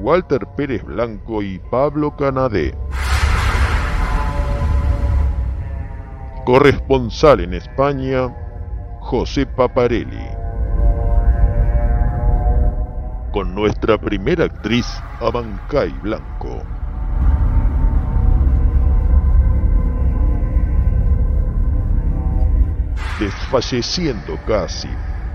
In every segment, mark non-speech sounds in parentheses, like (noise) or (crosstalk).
Walter Pérez Blanco y Pablo Canadé. Corresponsal en España, José Paparelli. Con nuestra primera actriz, Abancay Blanco. Desfalleciendo casi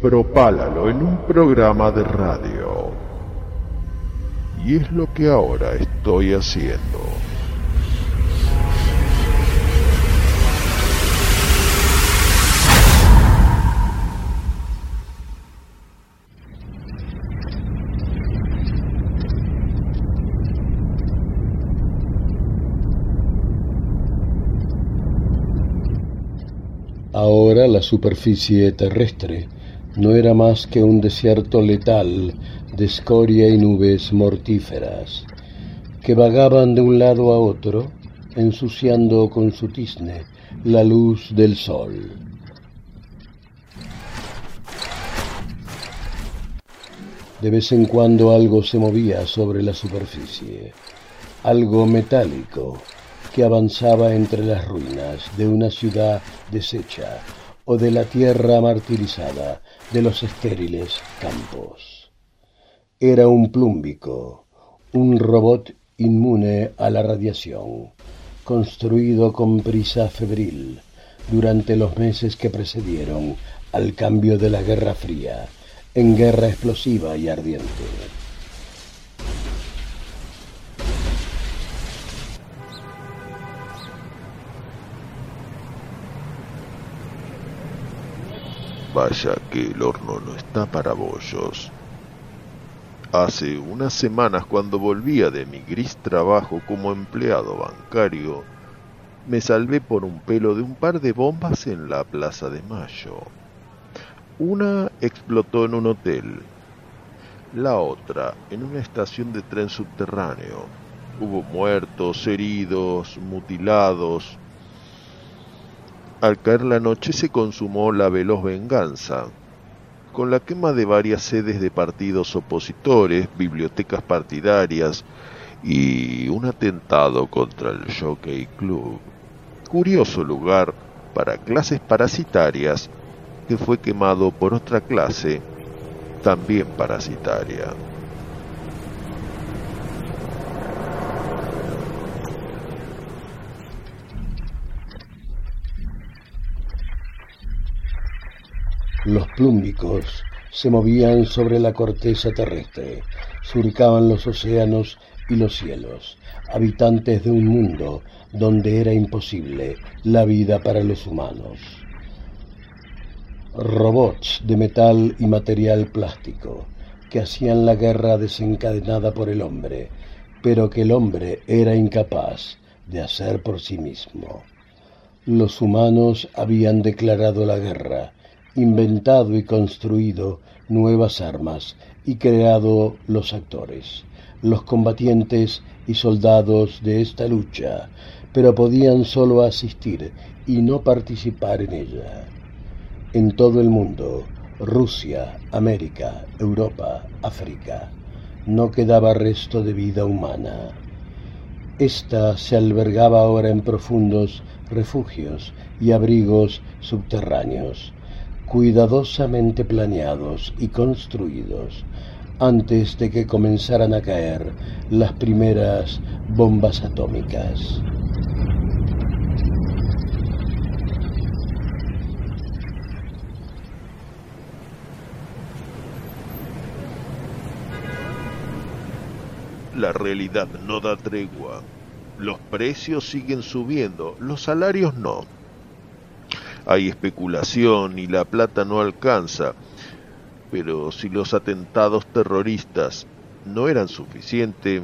propálalo en un programa de radio. Y es lo que ahora estoy haciendo. Ahora la superficie terrestre no era más que un desierto letal de escoria y nubes mortíferas, que vagaban de un lado a otro, ensuciando con su tizne la luz del sol. De vez en cuando algo se movía sobre la superficie, algo metálico que avanzaba entre las ruinas de una ciudad deshecha o de la tierra martirizada de los estériles campos. Era un plúmbico, un robot inmune a la radiación, construido con prisa febril durante los meses que precedieron al cambio de la Guerra Fría en guerra explosiva y ardiente. Vaya que el horno no está para bollos. Hace unas semanas cuando volvía de mi gris trabajo como empleado bancario, me salvé por un pelo de un par de bombas en la Plaza de Mayo. Una explotó en un hotel, la otra en una estación de tren subterráneo. Hubo muertos, heridos, mutilados, al caer la noche se consumó la veloz venganza, con la quema de varias sedes de partidos opositores, bibliotecas partidarias y un atentado contra el Jockey Club. Curioso lugar para clases parasitarias que fue quemado por otra clase también parasitaria. Los plúmbicos se movían sobre la corteza terrestre, surcaban los océanos y los cielos, habitantes de un mundo donde era imposible la vida para los humanos. Robots de metal y material plástico que hacían la guerra desencadenada por el hombre, pero que el hombre era incapaz de hacer por sí mismo. Los humanos habían declarado la guerra inventado y construido nuevas armas y creado los actores, los combatientes y soldados de esta lucha, pero podían solo asistir y no participar en ella. En todo el mundo, Rusia, América, Europa, África, no quedaba resto de vida humana. Esta se albergaba ahora en profundos refugios y abrigos subterráneos, cuidadosamente planeados y construidos antes de que comenzaran a caer las primeras bombas atómicas. La realidad no da tregua. Los precios siguen subiendo, los salarios no. Hay especulación y la plata no alcanza. Pero si los atentados terroristas no eran suficientes,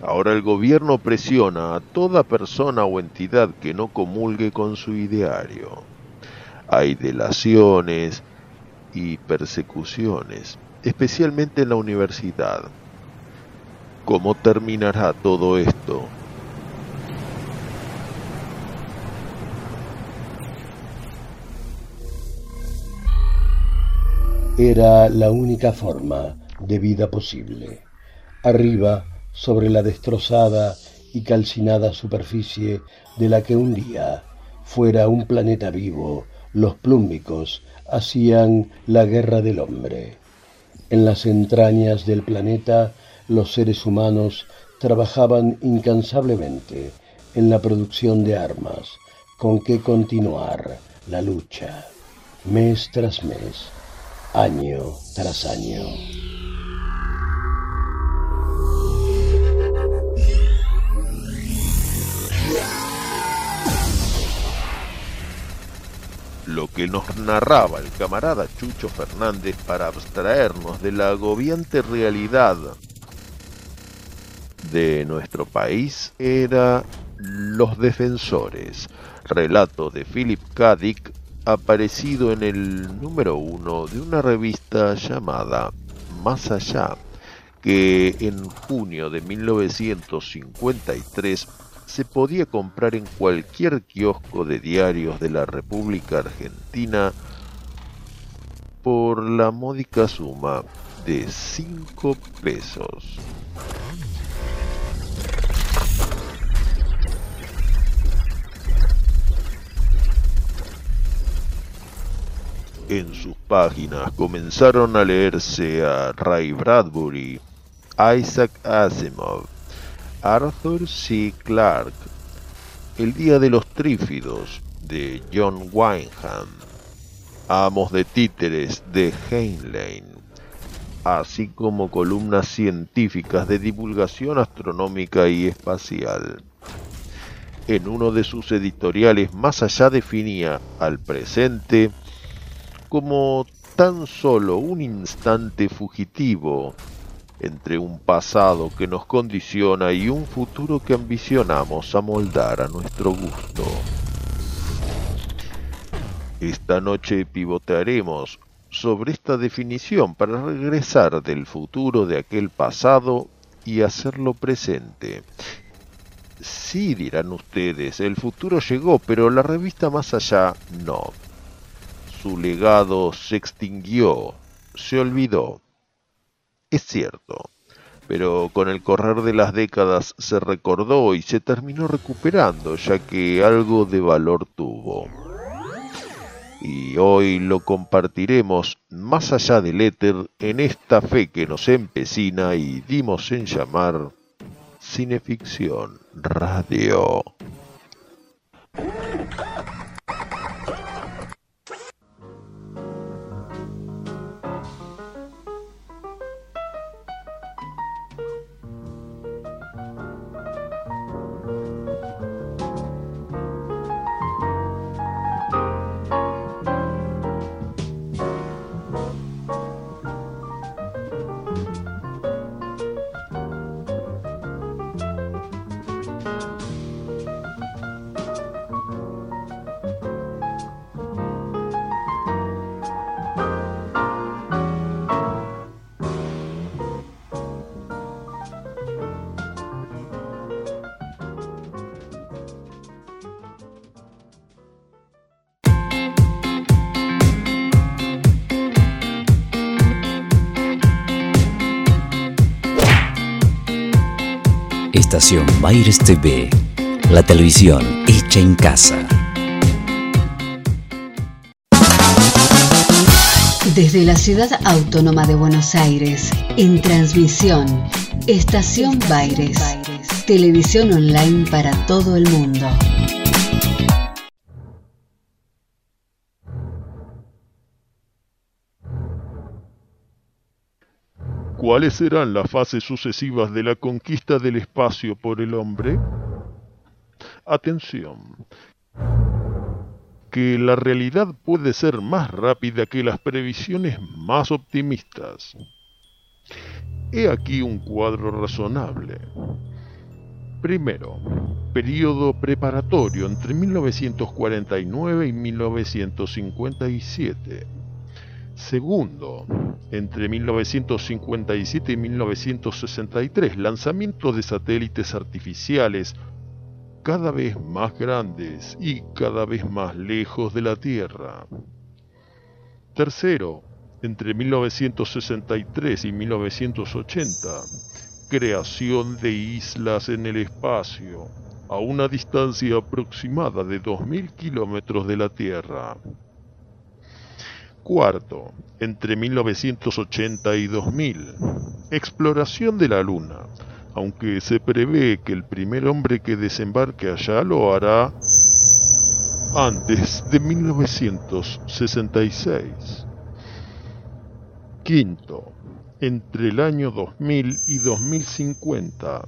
ahora el gobierno presiona a toda persona o entidad que no comulgue con su ideario. Hay delaciones y persecuciones, especialmente en la universidad. ¿Cómo terminará todo esto? Era la única forma de vida posible. Arriba, sobre la destrozada y calcinada superficie de la que un día fuera un planeta vivo, los plúmbicos hacían la guerra del hombre. En las entrañas del planeta los seres humanos trabajaban incansablemente en la producción de armas con que continuar la lucha mes tras mes año tras año. Lo que nos narraba el camarada Chucho Fernández para abstraernos de la agobiante realidad de nuestro país era Los Defensores, relato de Philip K. Dick aparecido en el número uno de una revista llamada Más Allá, que en junio de 1953 se podía comprar en cualquier kiosco de diarios de la República Argentina por la módica suma de 5 pesos. En sus páginas comenzaron a leerse a Ray Bradbury, Isaac Asimov, Arthur C. Clarke, El Día de los Trífidos de John Wyndham, Amos de Títeres de Heinlein, así como columnas científicas de divulgación astronómica y espacial. En uno de sus editoriales más allá definía al presente como tan solo un instante fugitivo entre un pasado que nos condiciona y un futuro que ambicionamos amoldar a nuestro gusto. Esta noche pivotearemos sobre esta definición para regresar del futuro de aquel pasado y hacerlo presente. Sí, dirán ustedes, el futuro llegó, pero la revista más allá no su legado se extinguió, se olvidó. Es cierto, pero con el correr de las décadas se recordó y se terminó recuperando, ya que algo de valor tuvo. Y hoy lo compartiremos más allá del éter en esta fe que nos empecina y dimos en llamar Cineficción Radio. Estación Baires TV, la televisión hecha en casa. Desde la ciudad autónoma de Buenos Aires, en transmisión, Estación Baires, televisión online para todo el mundo. ¿Cuáles serán las fases sucesivas de la conquista del espacio por el hombre? Atención, que la realidad puede ser más rápida que las previsiones más optimistas. He aquí un cuadro razonable. Primero, periodo preparatorio entre 1949 y 1957 Segundo, entre 1957 y 1963, lanzamiento de satélites artificiales cada vez más grandes y cada vez más lejos de la Tierra. Tercero, entre 1963 y 1980, creación de islas en el espacio, a una distancia aproximada de 2.000 kilómetros de la Tierra. Cuarto, entre 1980 y 2000, exploración de la Luna, aunque se prevé que el primer hombre que desembarque allá lo hará antes de 1966. Quinto, entre el año 2000 y 2050,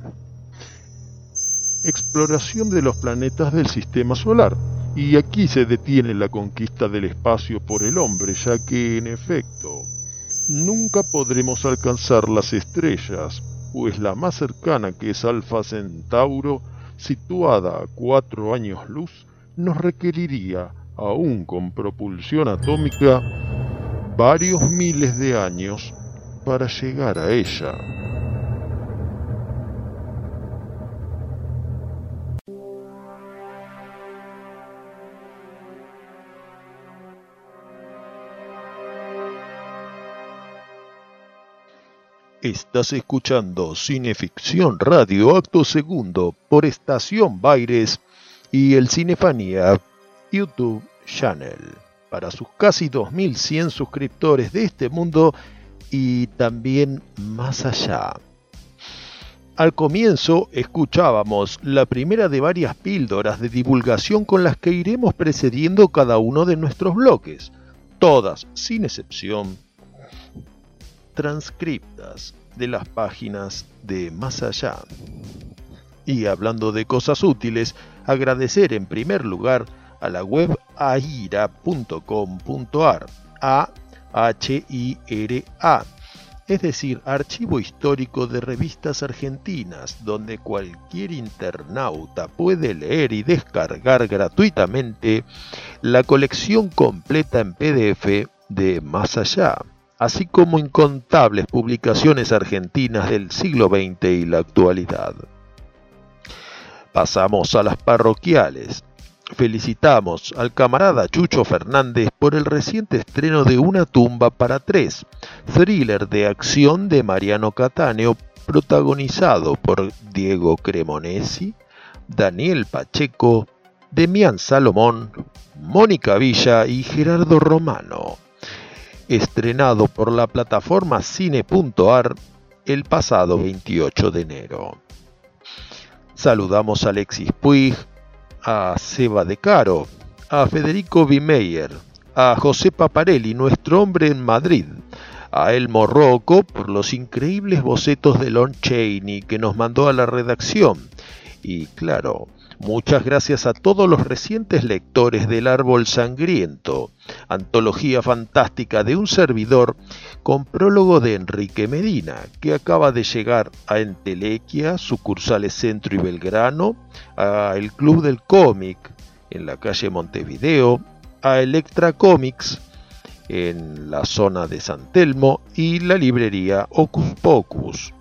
exploración de los planetas del Sistema Solar, y aquí se detiene la conquista del espacio por el hombre, ya que en efecto nunca podremos alcanzar las estrellas, pues la más cercana que es Alfa Centauro, situada a cuatro años luz, nos requeriría, aún con propulsión atómica, varios miles de años para llegar a ella. Estás escuchando Cineficción Radio Acto Segundo por Estación Baires y el Cinefanía YouTube Channel para sus casi 2100 suscriptores de este mundo y también más allá. Al comienzo escuchábamos la primera de varias píldoras de divulgación con las que iremos precediendo cada uno de nuestros bloques, todas sin excepción transcriptas de las páginas de Más Allá. Y hablando de cosas útiles, agradecer en primer lugar a la web aira.com.ar, A H I R A, es decir, archivo histórico de revistas argentinas, donde cualquier internauta puede leer y descargar gratuitamente la colección completa en PDF de Más Allá así como incontables publicaciones argentinas del siglo XX y la actualidad. Pasamos a las parroquiales. Felicitamos al camarada Chucho Fernández por el reciente estreno de Una tumba para tres, thriller de acción de Mariano Catáneo, protagonizado por Diego Cremonesi, Daniel Pacheco, Demián Salomón, Mónica Villa y Gerardo Romano estrenado por la plataforma cine.ar el pasado 28 de enero. Saludamos a Alexis Puig, a Seba De Caro, a Federico Bimeyer, a José Paparelli, nuestro hombre en Madrid, a Elmo Rocco por los increíbles bocetos de Lon Chaney que nos mandó a la redacción y, claro, Muchas gracias a todos los recientes lectores del Árbol Sangriento, antología fantástica de un servidor con prólogo de Enrique Medina, que acaba de llegar a Entelequia, sucursales Centro y Belgrano, a el Club del Cómic en la calle Montevideo, a Electra Comics en la zona de San Telmo y la librería Ocus Pocus.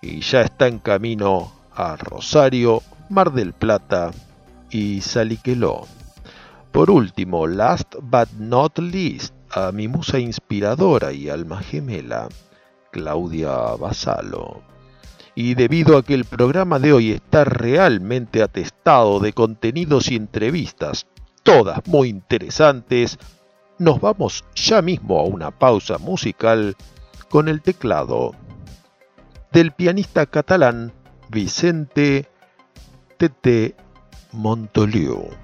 Y ya está en camino a Rosario, Mar del Plata y Saliqueló. Por último, last but not least, a mi musa inspiradora y alma gemela, Claudia Basalo. Y debido a que el programa de hoy está realmente atestado de contenidos y entrevistas, todas muy interesantes, nos vamos ya mismo a una pausa musical con el teclado del pianista catalán Vicente Tete Montoliu.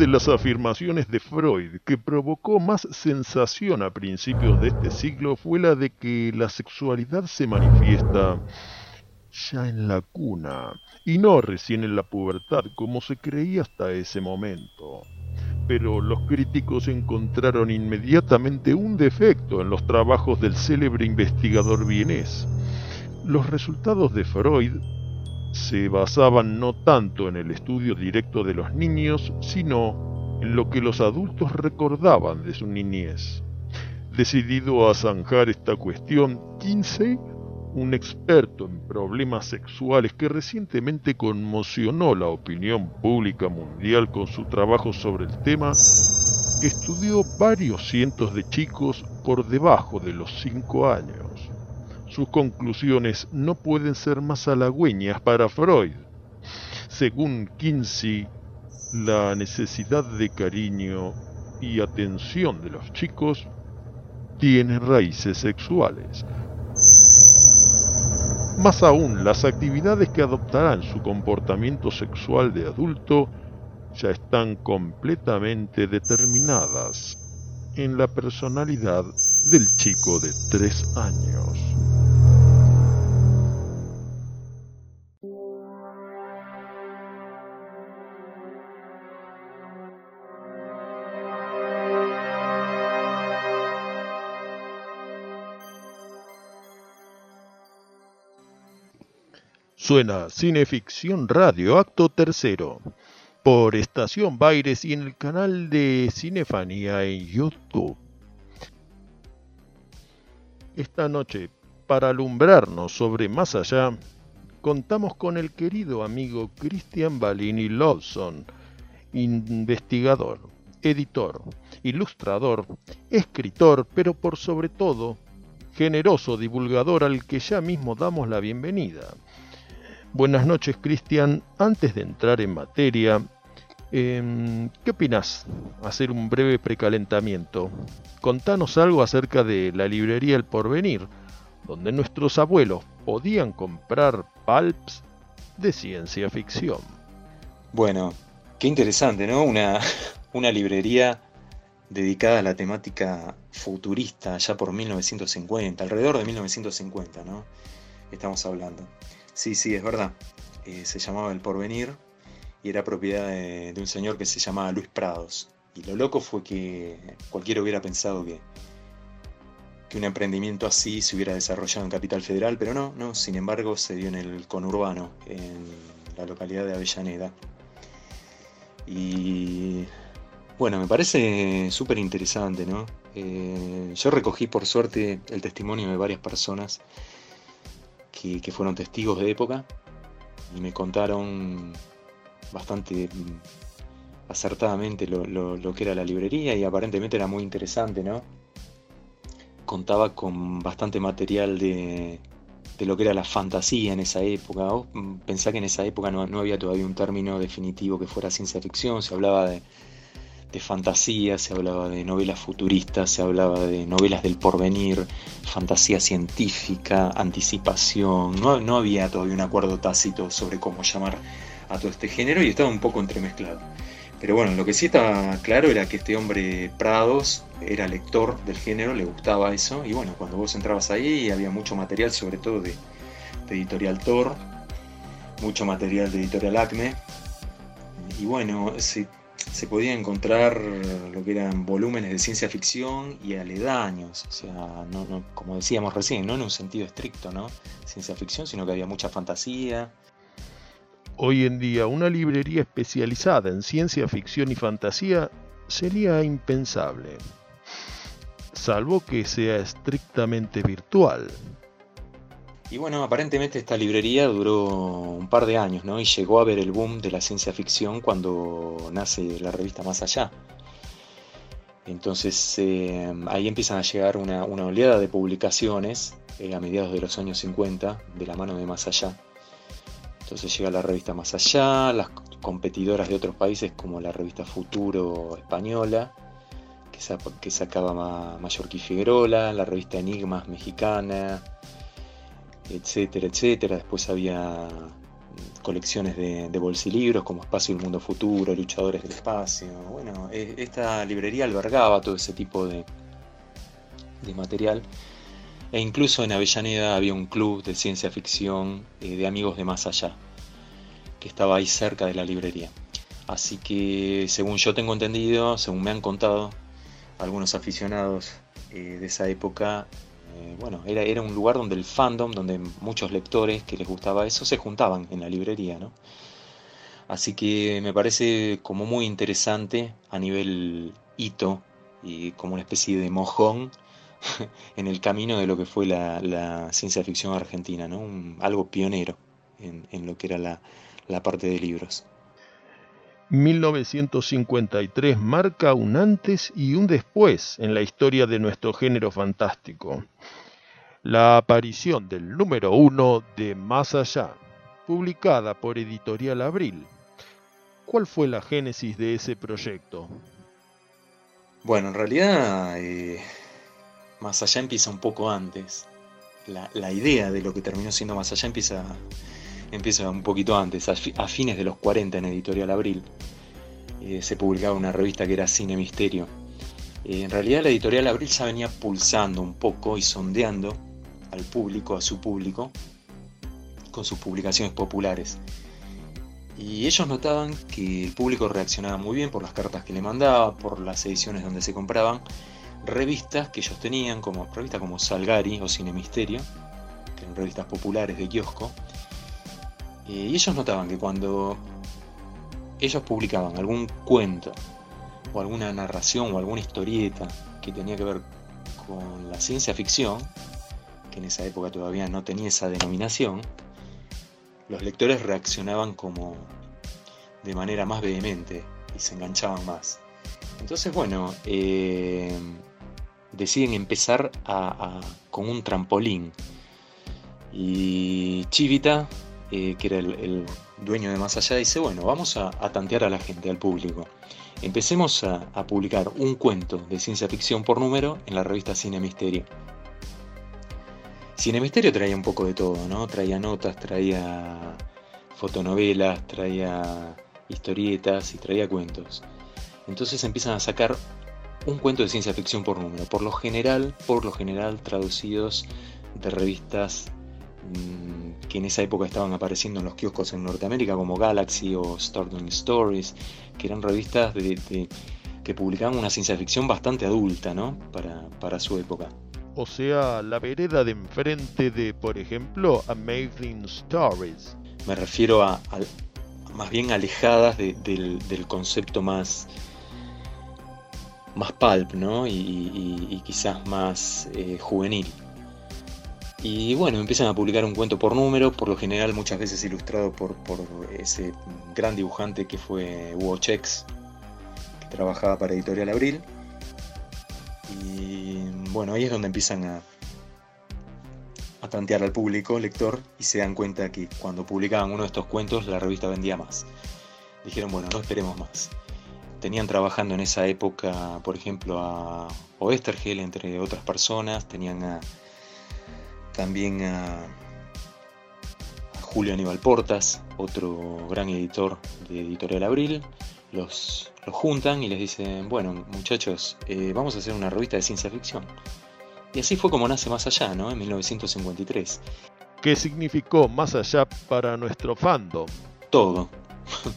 de las afirmaciones de Freud que provocó más sensación a principios de este siglo fue la de que la sexualidad se manifiesta ya en la cuna y no recién en la pubertad como se creía hasta ese momento. Pero los críticos encontraron inmediatamente un defecto en los trabajos del célebre investigador vienés. Los resultados de Freud se basaban no tanto en el estudio directo de los niños, sino en lo que los adultos recordaban de su niñez. Decidido a zanjar esta cuestión, Kinsey, un experto en problemas sexuales que recientemente conmocionó la opinión pública mundial con su trabajo sobre el tema, estudió varios cientos de chicos por debajo de los cinco años. Sus conclusiones no pueden ser más halagüeñas para Freud. Según Kinsey, la necesidad de cariño y atención de los chicos tiene raíces sexuales. Más aún, las actividades que adoptarán su comportamiento sexual de adulto ya están completamente determinadas en la personalidad del chico de tres años. Suena Cineficción Radio, acto tercero, por Estación Baires y en el canal de Cinefanía en YouTube. Esta noche, para alumbrarnos sobre más allá, contamos con el querido amigo Christian Balini Lawson, investigador, editor, ilustrador, escritor, pero por sobre todo, generoso divulgador al que ya mismo damos la bienvenida. Buenas noches, Cristian. Antes de entrar en materia, em, ¿qué opinas? Hacer un breve precalentamiento. Contanos algo acerca de la librería El Porvenir, donde nuestros abuelos podían comprar pulps de ciencia ficción. Bueno, qué interesante, ¿no? Una, (laughs) una librería dedicada a la temática futurista ya por 1950, alrededor de 1950, ¿no? Estamos hablando. Sí, sí, es verdad. Eh, se llamaba El Porvenir y era propiedad de, un señor que se llamaba Luis Prados. Y lo loco fue que cualquiera hubiera pensado que, que un emprendimiento así se hubiera desarrollado en Capital Federal, pero no, no, sin embargo se dio en el conurbano, en la localidad de Avellaneda. Y bueno, me parece súper interesante, ¿no? Eh, yo recogí por suerte el testimonio de varias personas que, fueron testigos de época y me contaron bastante mm, acertadamente lo, que era la librería y aparentemente era muy interesante, ¿no? Contaba con bastante material de, lo que era la fantasía en esa época. Mm, pensá que en esa época no había todavía un término definitivo que fuera ciencia ficción, se hablaba de de fantasía, se hablaba de novelas futuristas, se hablaba de novelas del porvenir, fantasía científica, anticipación. No, no había todavía un acuerdo tácito sobre cómo llamar a todo este género y estaba un poco entremezclado. Pero bueno, lo que sí estaba claro era que este hombre Prados era lector del género, le gustaba eso, y bueno, cuando vos entrabas ahí había mucho material, sobre todo de, Editorial Thor, mucho material de Editorial Acme, y bueno, se se podía encontrar lo que eran volúmenes de ciencia ficción y aledaños, o sea, no, como decíamos recién, no en un sentido estricto, ¿no? Ciencia ficción, sino que había mucha fantasía. Hoy en día, una librería especializada en ciencia ficción y fantasía sería impensable, salvo que sea estrictamente virtual, y bueno, aparentemente esta librería duró un par de años, ¿no? Y llegó a ver el boom de la ciencia ficción cuando nace la revista Más Allá. Entonces eh, ahí empiezan a llegar una, oleada de publicaciones eh, a mediados de los años 50 de la mano de Más Allá. Entonces llega la revista Más Allá, las competidoras de otros países como la revista Futuro española, que, sacaba Mallorquí Figuerola, la revista Enigmas mexicana, etcétera, etcétera. Después había colecciones de, de bolsilibros como Espacio del Mundo Futuro, Luchadores del Espacio. Bueno, e, esta librería albergaba todo ese tipo de, de material. E incluso en Avellaneda había un club de ciencia ficción eh, de amigos de más allá, que estaba ahí cerca de la librería. Así que, según yo tengo entendido, según me han contado algunos aficionados eh, de esa época, eh, bueno, era, era un lugar donde el fandom, donde muchos lectores que les gustaba eso, se juntaban en la librería, ¿no? Así que me parece como muy interesante a nivel hito y como una especie de mojón (laughs) en el camino de lo que fue la, ciencia ficción argentina, ¿no? algo pionero en, lo que era la, la parte de libros. 1953 marca un antes y un después en la historia de nuestro género fantástico. La aparición del número uno de Más Allá, publicada por Editorial Abril. ¿Cuál fue la génesis de ese proyecto? Bueno, en realidad eh, Más Allá empieza un poco antes. La, idea de lo que terminó siendo Más Allá empieza, empieza un poquito antes, a, fines de los 40 en Editorial Abril. Eh, se publicaba una revista que era Cine Misterio. Eh, en realidad la Editorial Abril ya venía pulsando un poco y sondeando al público, a su público, con sus publicaciones populares. Y ellos notaban que el público reaccionaba muy bien por las cartas que le mandaba, por las ediciones donde se compraban, revistas que ellos tenían, como revistas como Salgari o Cine Misterio, que eran revistas populares de kiosco. Y ellos notaban que cuando ellos publicaban algún cuento o alguna narración o alguna historieta que tenía que ver con la ciencia ficción, que en esa época todavía no tenía esa denominación, los lectores reaccionaban como de manera más vehemente y se enganchaban más. Entonces, bueno, eh, deciden empezar con un trampolín. Y Chivita, eh, que era el, dueño de Más Allá, dice, bueno, vamos a, tantear a la gente, al público. Empecemos a, a publicar un cuento de ciencia ficción por número en la revista Cine Misterio. Cine Misterio traía un poco de todo, ¿no? Traía notas, traía fotonovelas, traía historietas y traía cuentos. Entonces empiezan a sacar un cuento de ciencia ficción por número, por lo general, por lo general traducidos de revistas que en esa época estaban apareciendo en los kioscos en Norteamérica como Galaxy o Startling Stories, que eran revistas que publicaban una ciencia ficción bastante adulta, ¿no? Para, para su época. o sea, la vereda de enfrente de, por ejemplo, Amazing Stories. Me refiero a, más bien alejadas del, concepto más, más pulp, ¿no? Y, quizás más eh, juvenil. Y bueno, empiezan a publicar un cuento por número, por lo general muchas veces ilustrado por, ese gran dibujante que fue Hugo Chex, que trabajaba para Editorial Abril. Y bueno, ahí es donde empiezan a, a tantear al público, lector, y se dan cuenta que cuando publicaban uno de estos cuentos la revista vendía más. Dijeron, bueno, no esperemos más. Tenían trabajando en esa época, por ejemplo, a Oestergel, entre otras personas, tenían a también a, Julio Aníbal Portas, otro gran editor de Editorial Abril, los, juntan y les dicen, bueno muchachos, eh, vamos a hacer una revista de ciencia ficción. Y así fue como nace Más Allá, ¿no? En 1953. ¿Qué significó Más Allá para nuestro fandom? Todo.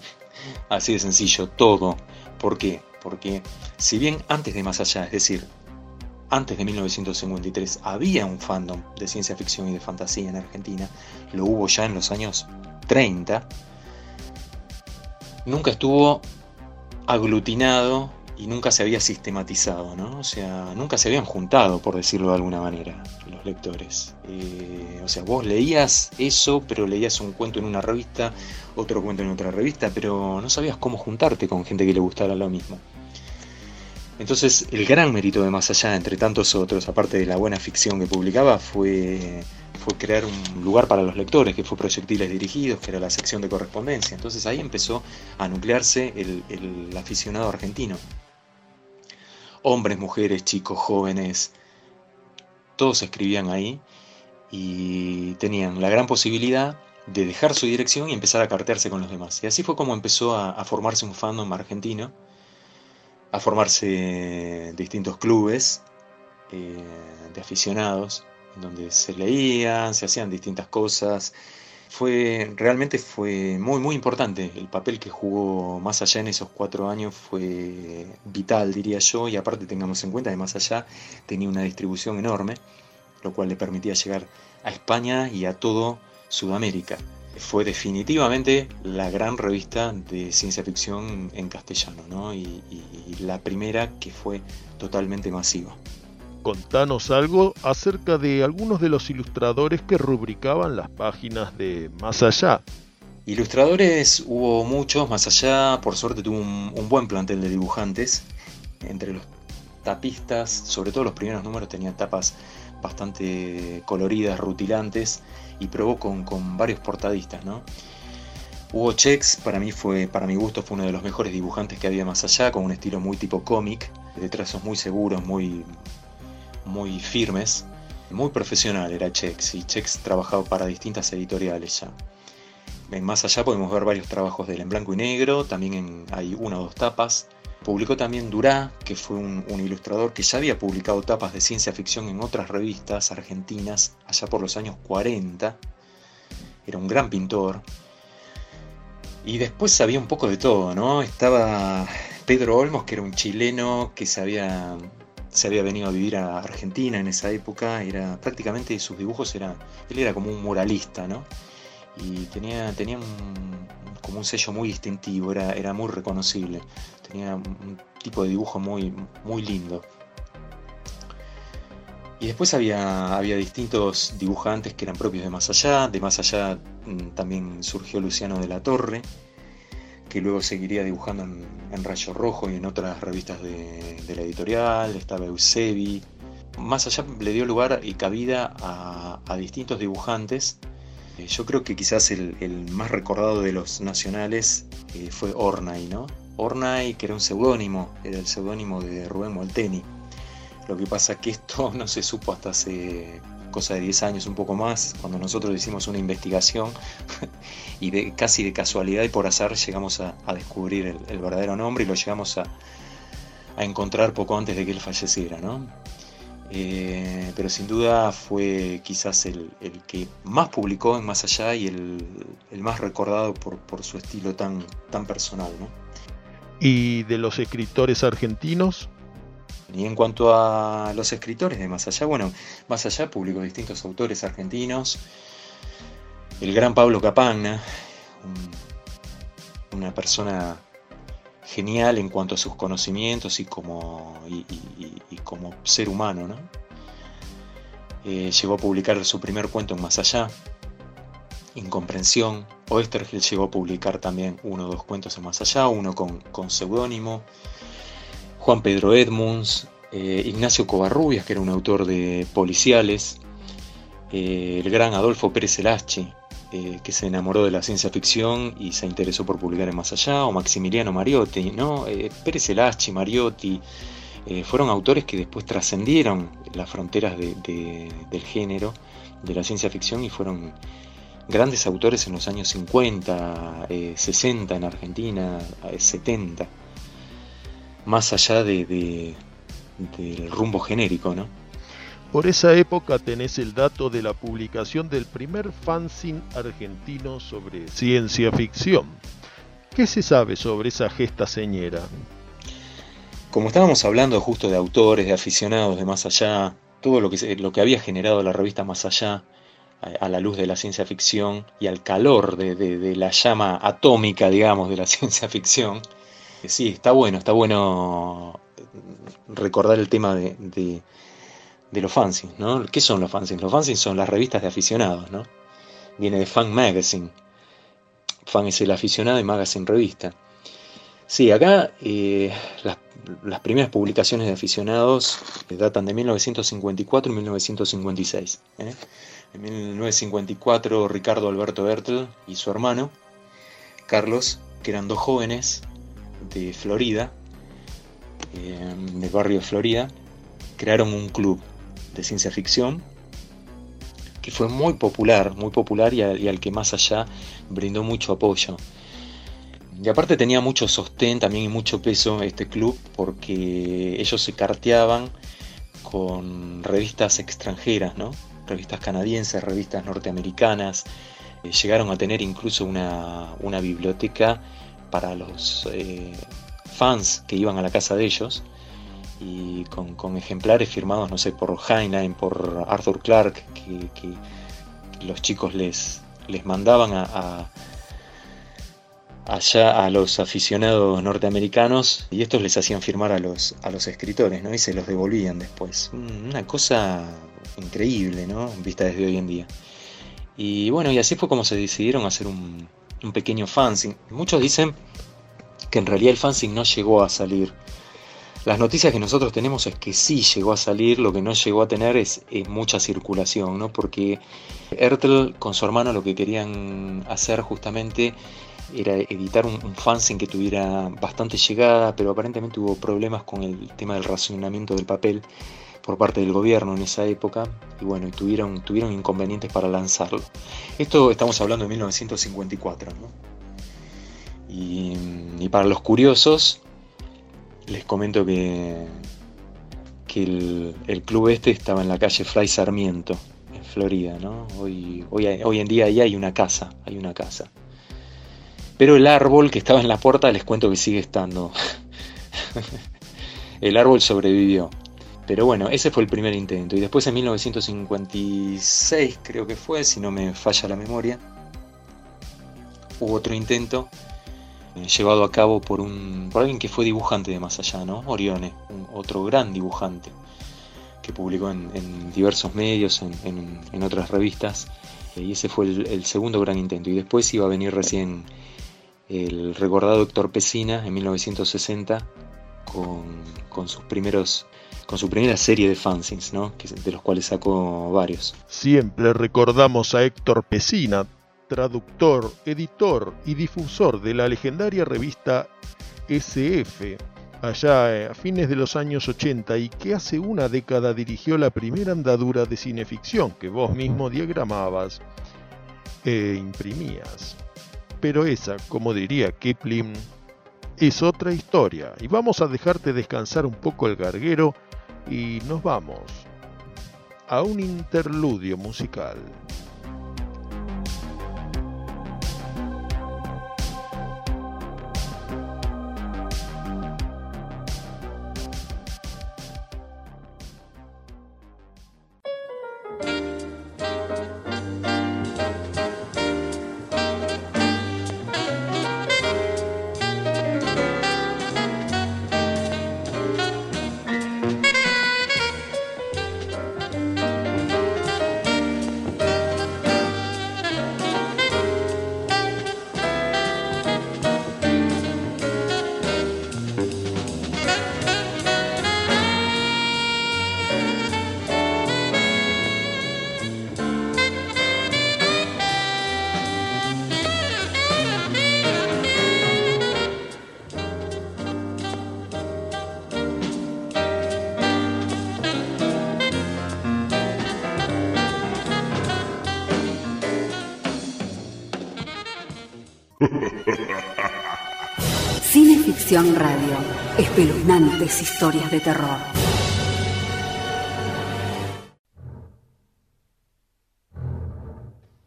(laughs) así de sencillo, todo. ¿Por qué? Porque si bien antes de Más Allá, es decir, antes de 1953 había un fandom de ciencia ficción y de fantasía en Argentina, lo hubo ya en los años 30, nunca estuvo aglutinado y nunca se había sistematizado, ¿no? O sea, nunca se habían juntado, por decirlo de alguna manera, los lectores. Eh, o sea, vos leías eso, pero leías un cuento en una revista, otro cuento en otra revista, pero no sabías cómo juntarte con gente que le gustara lo mismo. Entonces, el gran mérito de Más Allá, entre tantos otros, aparte de la buena ficción que publicaba, fue, fue crear un lugar para los lectores, que fue Proyectiles Dirigidos, que era la sección de correspondencia. Entonces ahí empezó a nuclearse el, aficionado argentino. Hombres, mujeres, chicos, jóvenes, todos escribían ahí y tenían la gran posibilidad de dejar su dirección y empezar a cartearse con los demás. Y así fue como empezó a, a formarse un fandom argentino a formarse distintos clubes eh, de aficionados, donde se leían, se hacían distintas cosas. Fue, realmente fue muy, muy importante. El papel que jugó Más Allá en esos cuatro años fue vital, diría yo, y aparte tengamos en cuenta que Más Allá tenía una distribución enorme, lo cual le permitía llegar a España y a todo Sudamérica fue definitivamente la gran revista de ciencia ficción en castellano, ¿no? y, la primera que fue totalmente masiva. Contanos algo acerca de algunos de los ilustradores que rubricaban las páginas de Más Allá. Ilustradores hubo muchos, Más Allá por suerte tuvo un, un buen plantel de dibujantes. Entre los tapistas, sobre todo los primeros números tenían tapas bastante coloridas, rutilantes y probó con, varios portadistas, ¿no? Hugo Chex para mí fue, para mi gusto, fue uno de los mejores dibujantes que había más allá, con un estilo muy tipo cómic, de trazos muy seguros, muy, muy firmes, muy profesional era Chex, y Chex trabajaba para distintas editoriales ya. Más allá podemos ver varios trabajos de él en blanco y negro, también hay una o dos tapas, Publicó también Durá, que fue un, ilustrador que ya había publicado tapas de ciencia ficción en otras revistas argentinas allá por los años 40. Era un gran pintor. Y después había un poco de todo, ¿no? Estaba Pedro Olmos, que era un chileno que se había, se había venido a vivir a Argentina en esa época. Era prácticamente sus dibujos él era como un muralista, ¿no? Y tenía, tenía como un sello muy distintivo, era, era muy reconocible tenía un tipo de dibujo muy, muy lindo. Y después había, había distintos dibujantes que eran propios de Más Allá. De Más Allá mm, también surgió Luciano de la Torre, que luego seguiría dibujando en, Rayo Rojo y en otras revistas de, la editorial. Estaba Eusebi. Más Allá le dio lugar y cabida a, distintos dibujantes. Eh, yo creo que quizás el, más recordado de los nacionales eh, fue Ornay, ¿no? Ornay, que era un seudónimo, era el seudónimo de Rubén Molteni. Lo que pasa es que esto (laughs) no se supo hasta hace cosa de 10 años, un poco más, cuando nosotros hicimos una investigación (laughs) y casi de casualidad y por azar llegamos a, descubrir el, verdadero nombre y lo llegamos a, encontrar poco antes de que él falleciera, ¿no? Eh, pero sin duda fue quizás el, que más publicó en Más Allá y el, más recordado por, por, su estilo tan, tan personal, ¿no? ¿Y de los escritores argentinos? Y en cuanto a los escritores de Más Allá, bueno, Más Allá publicó distintos autores argentinos. El gran Pablo Capagna, una persona genial en cuanto a sus conocimientos y como, y, como ser humano. ¿no? Eh, llegó a publicar su primer cuento en Más Allá, Incomprensión. Oestergel llegó a publicar también uno o dos cuentos en Más Allá, uno con, con seudónimo. Juan Pedro Edmunds, eh, Ignacio Covarrubias, que era un autor de policiales, eh, el gran Adolfo Pérez eh, que se enamoró de la ciencia ficción y se interesó por publicar en Más Allá, o Maximiliano Mariotti, ¿no? Eh, Pérez Elachi, Mariotti, eh, fueron autores que después trascendieron las fronteras del género, de la ciencia ficción y fueron grandes autores en los años 50, 60 en Argentina, 70, más allá de, del rumbo genérico, ¿no? Por esa época tenés el dato de la publicación del primer fanzine argentino sobre ciencia ficción. ¿Qué se sabe sobre esa gesta señera? Como estábamos hablando justo de autores, de aficionados de Más Allá, todo lo que, lo que había generado la revista Más Allá a, la luz de la ciencia ficción y al calor de, la llama atómica, digamos, de la (laughs) ciencia ficción, sí, está bueno, está bueno recordar el tema de los fanzines, ¿no? ¿Qué son los fanzines? Los fanzines son las revistas de aficionados, ¿no? Viene de Fan Magazine. Fan es el aficionado y Magazine revista. Sí, acá eh, las, primeras publicaciones de aficionados datan de 1954 y 1956. ¿eh? En 1954 Ricardo Alberto Bertel y su hermano, Carlos, que eran dos jóvenes de Florida, eh, del barrio de Florida, crearon un club de ciencia ficción, que fue muy popular, muy popular y, al que más allá brindó mucho apoyo. Y aparte tenía mucho sostén también y mucho peso este club porque ellos se carteaban con revistas extranjeras, ¿no? revistas canadienses, revistas norteamericanas. Eh, llegaron a tener incluso una, biblioteca para los eh, fans que iban a la casa de ellos y con, ejemplares firmados, no sé, por Heinlein, por Arthur Clarke, que, los chicos les, les mandaban a, allá a los aficionados norteamericanos y estos les hacían firmar a los, a los escritores, ¿no? Y se los devolvían después. Una cosa increíble, ¿no? Vista desde hoy en día. Y bueno, y así fue como se decidieron hacer un, un pequeño fanzine. Muchos dicen que en realidad el fanzine no llegó a salir las noticias que nosotros tenemos es que sí llegó a salir, lo que no llegó a tener es, mucha circulación, ¿no? Porque Ertel con su hermano lo que querían hacer justamente era editar un, un fanzine que tuviera bastante llegada, pero aparentemente hubo problemas con el tema del racionamiento del papel por parte del gobierno en esa época y bueno, tuvieron, tuvieron inconvenientes para lanzarlo. Esto estamos hablando de 1954, ¿no? Y, y para los curiosos, les comento que, que el, club este estaba en la calle Fray Sarmiento, en Florida, ¿no? Hoy, hoy, en día ahí hay una casa, hay una casa. Pero el árbol que estaba en la puerta les cuento que sigue estando. (laughs) el árbol sobrevivió. Pero bueno, ese fue el primer intento. Y después en 1956 creo que fue, si no me falla la memoria, hubo otro intento llevado a cabo por, un, por alguien que fue dibujante de más allá, ¿no? Orione, otro gran dibujante que publicó en, diversos medios, en, otras revistas, eh, y ese fue el, segundo gran intento. Y después iba a venir recién el recordado Héctor Pesina en 1960 con, sus primeros con su primera serie de fanzines, ¿no? de los cuales sacó varios. Siempre recordamos a Héctor Pesina, traductor, editor y difusor de la legendaria revista SF, allá eh, a fines de los años 80 y que hace una década dirigió la primera andadura de cineficción que vos mismo diagramabas e imprimías. Pero esa, como diría Kipling, es otra historia y vamos a dejarte descansar un poco el garguero y nos vamos a un interludio musical. Espeluznantes historias de terror.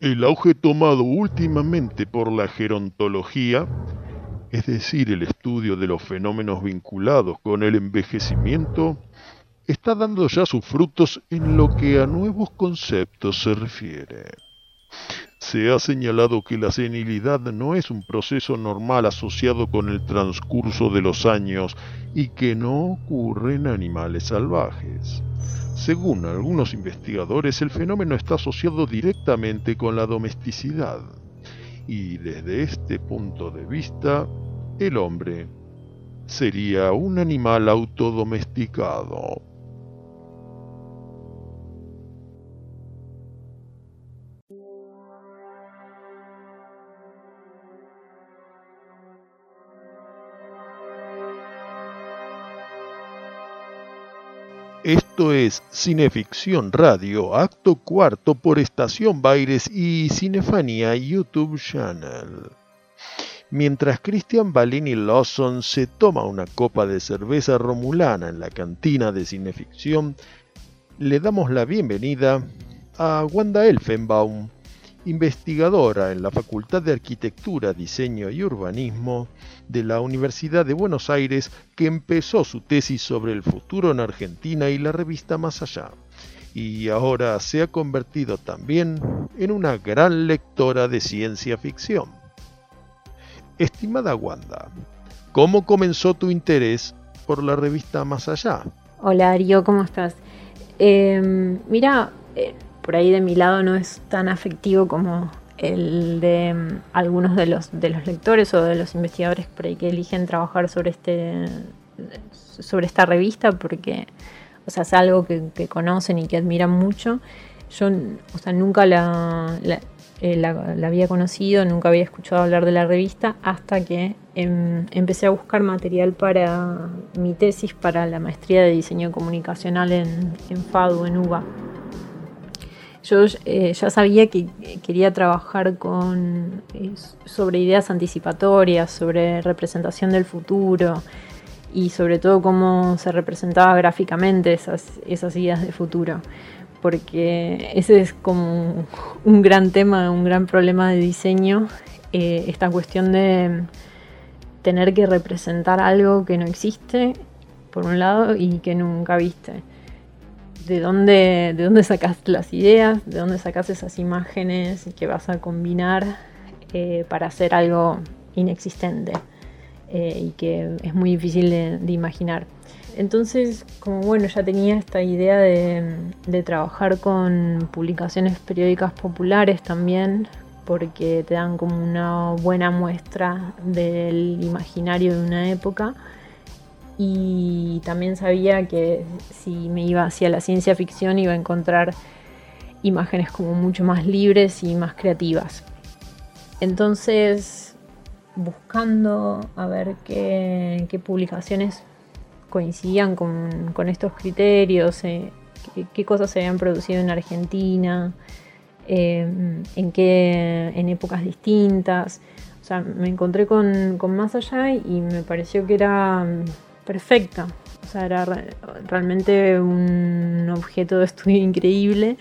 El auge tomado últimamente por la gerontología, es decir, el estudio de los fenómenos vinculados con el envejecimiento, está dando ya sus frutos en lo que a nuevos conceptos se refiere. Se ha señalado que la senilidad no es un proceso normal asociado con el transcurso de los años y que no ocurre en animales salvajes. Según algunos investigadores, el fenómeno está asociado directamente con la domesticidad. Y desde este punto de vista, el hombre sería un animal autodomesticado. Esto es Cineficción Radio, acto cuarto por Estación Baires y Cinefanía YouTube Channel. Mientras Christian Balini Lawson se toma una copa de cerveza romulana en la cantina de Cineficción, le damos la bienvenida a Wanda Elfenbaum, investigadora en la Facultad de Arquitectura, Diseño y Urbanismo de la Universidad de Buenos Aires, que empezó su tesis sobre el futuro en Argentina y la revista Más Allá, y ahora se ha convertido también en una gran lectora de ciencia ficción. Estimada Wanda, ¿cómo comenzó tu interés por la revista Más Allá? Hola Darío, ¿cómo estás? Em, mira, eh, por ahí de mi lado no es tan afectivo como el de mm, algunos de los, de los lectores o de los investigadores por ahí que eligen trabajar sobre, este, sobre esta revista porque o sea, es algo que, conocen y que admiran mucho. Yo o sea, nunca eh, la, la, había conocido, nunca había escuchado hablar de la revista hasta que em, empecé a buscar material para mi tesis para la maestría de diseño comunicacional en, en FADU, en UBA. Yo eh, ya sabía que quería trabajar con, eh, sobre ideas anticipatorias, sobre representación del futuro y sobre todo cómo se representaba gráficamente esas, ideas de futuro. Porque ese es como un gran tema, un gran problema de diseño, eh, esta cuestión de tener que representar algo que no existe, por un lado, y que nunca viste de dónde, de dónde sacas las ideas, de dónde sacas esas imágenes que vas a combinar eh, para hacer algo inexistente eh, y que es muy difícil de, imaginar. Entonces, como bueno, ya tenía esta idea de, trabajar con publicaciones periódicas populares también, porque te dan como una buena muestra del imaginario de una época y también sabía que si me iba hacia la ciencia ficción iba a encontrar imágenes como mucho más libres y más creativas. Entonces, buscando a ver qué, publicaciones coincidían con, estos criterios, eh, qué, cosas se habían producido en Argentina, eh, en, qué, en épocas distintas. O sea, me encontré con, con Más Allá y me pareció que era perfecta. O sea, era realmente un objeto de estudio increíble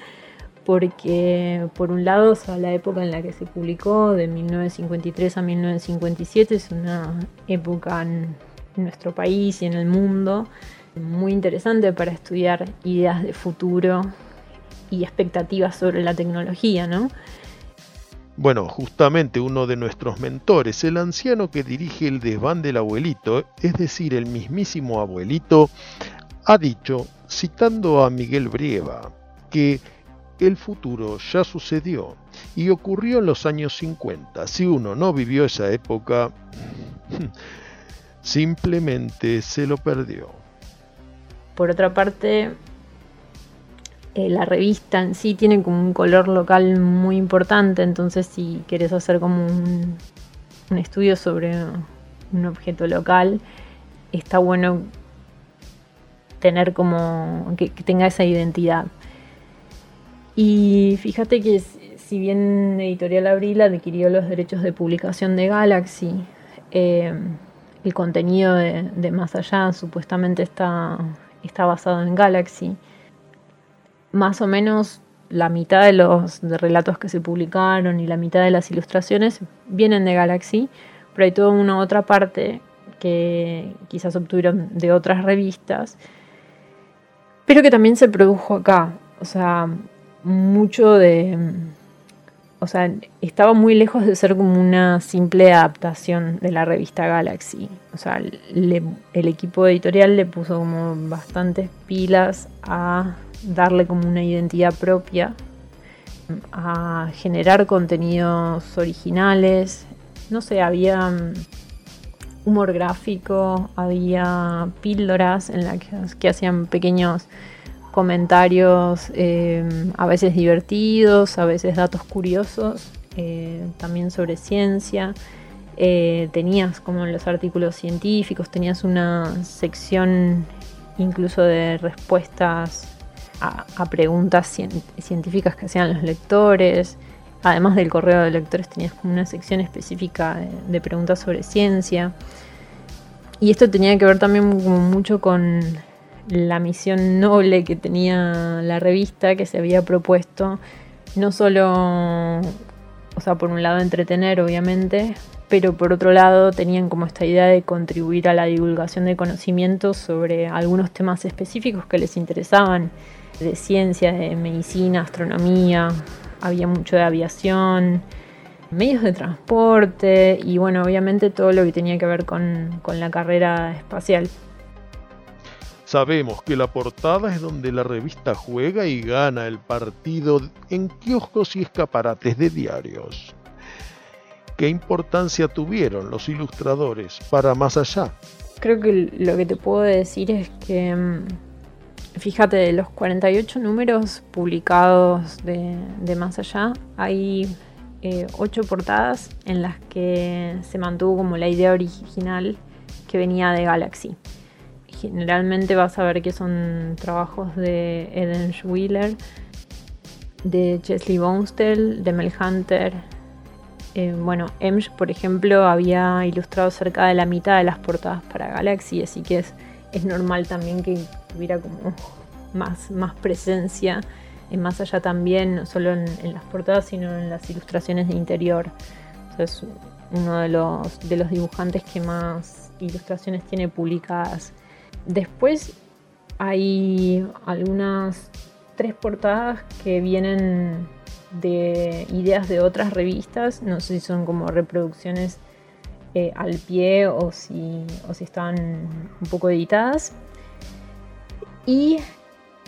porque por un lado, la época en la que se publicó, de 1953 a 1957, es una época en nuestro país y en el mundo muy interesante para estudiar ideas de futuro y expectativas sobre la tecnología, ¿no? Bueno, justamente uno de nuestros mentores, el anciano que dirige el desván del abuelito, es decir, el mismísimo abuelito, ha dicho, citando a Miguel Brieva, que el futuro ya sucedió y ocurrió en los años 50. Si uno no vivió esa época, (laughs) simplemente se lo perdió. Por otra parte, eh, la revista en sí tiene como un color local muy importante, entonces si quieres hacer como un, estudio sobre un objeto local, está bueno tener como que, tenga esa identidad. Y fíjate que si bien Editorial Abril adquirió los derechos de publicación de Galaxy, eh, el contenido de, Más Allá supuestamente está, está basado en Galaxy. Más o menos la mitad de los relatos que se publicaron y la mitad de las ilustraciones vienen de Galaxy, pero hay toda una otra parte que quizás obtuvieron de otras revistas, pero que también se produjo acá. O sea, mucho de... O sea, estaba muy lejos de ser como una simple adaptación de la revista Galaxy. O sea, el equipo editorial le puso como bastantes pilas a darle como una identidad propia, a generar contenidos originales. No sé, había mm, humor gráfico, había píldoras en las que, hacían pequeños comentarios, eh, a veces divertidos, a veces datos curiosos, eh, también sobre ciencia. Eh, tenías como los artículos científicos, tenías una sección incluso de respuestas a, preguntas científicas que hacían los lectores. Además del correo de lectores tenías como una sección específica de, preguntas sobre ciencia. Y esto tenía que ver también mucho con la misión noble que tenía la revista que se había propuesto, no solo, o sea, por un lado entretener obviamente, pero por otro lado tenían como esta idea de contribuir a la divulgación de conocimientos sobre algunos temas específicos que les interesaban de ciencia, de medicina, astronomía, había mucho de aviación, medios de transporte y bueno, obviamente todo lo que tenía que ver con, la carrera espacial. Sabemos que la portada es donde la revista juega y gana el partido en kioscos y escaparates de diarios. ¿Qué importancia tuvieron los ilustradores para más allá? Creo que lo que te puedo decir es que mm, Fíjate, de los 48 números publicados de, Más Allá, hay eh, 8 portadas en las que se mantuvo como la idea original que venía de Galaxy. Generalmente vas a ver que son trabajos de Eden Schwiller, de Chesley Bonestell, de Mel Hunter. Eh, bueno, Emsch, por ejemplo, había ilustrado cerca de la mitad de las portadas para Galaxy, así que es, es normal también que tuviera como más, más presencia, y más allá también, no solo en, las portadas, sino en las ilustraciones de interior. es uno de los, de los dibujantes que más ilustraciones tiene publicadas. Después hay algunas tres portadas que vienen de ideas de otras revistas, no sé si son como reproducciones eh, al pie o si, o si están un poco editadas. Y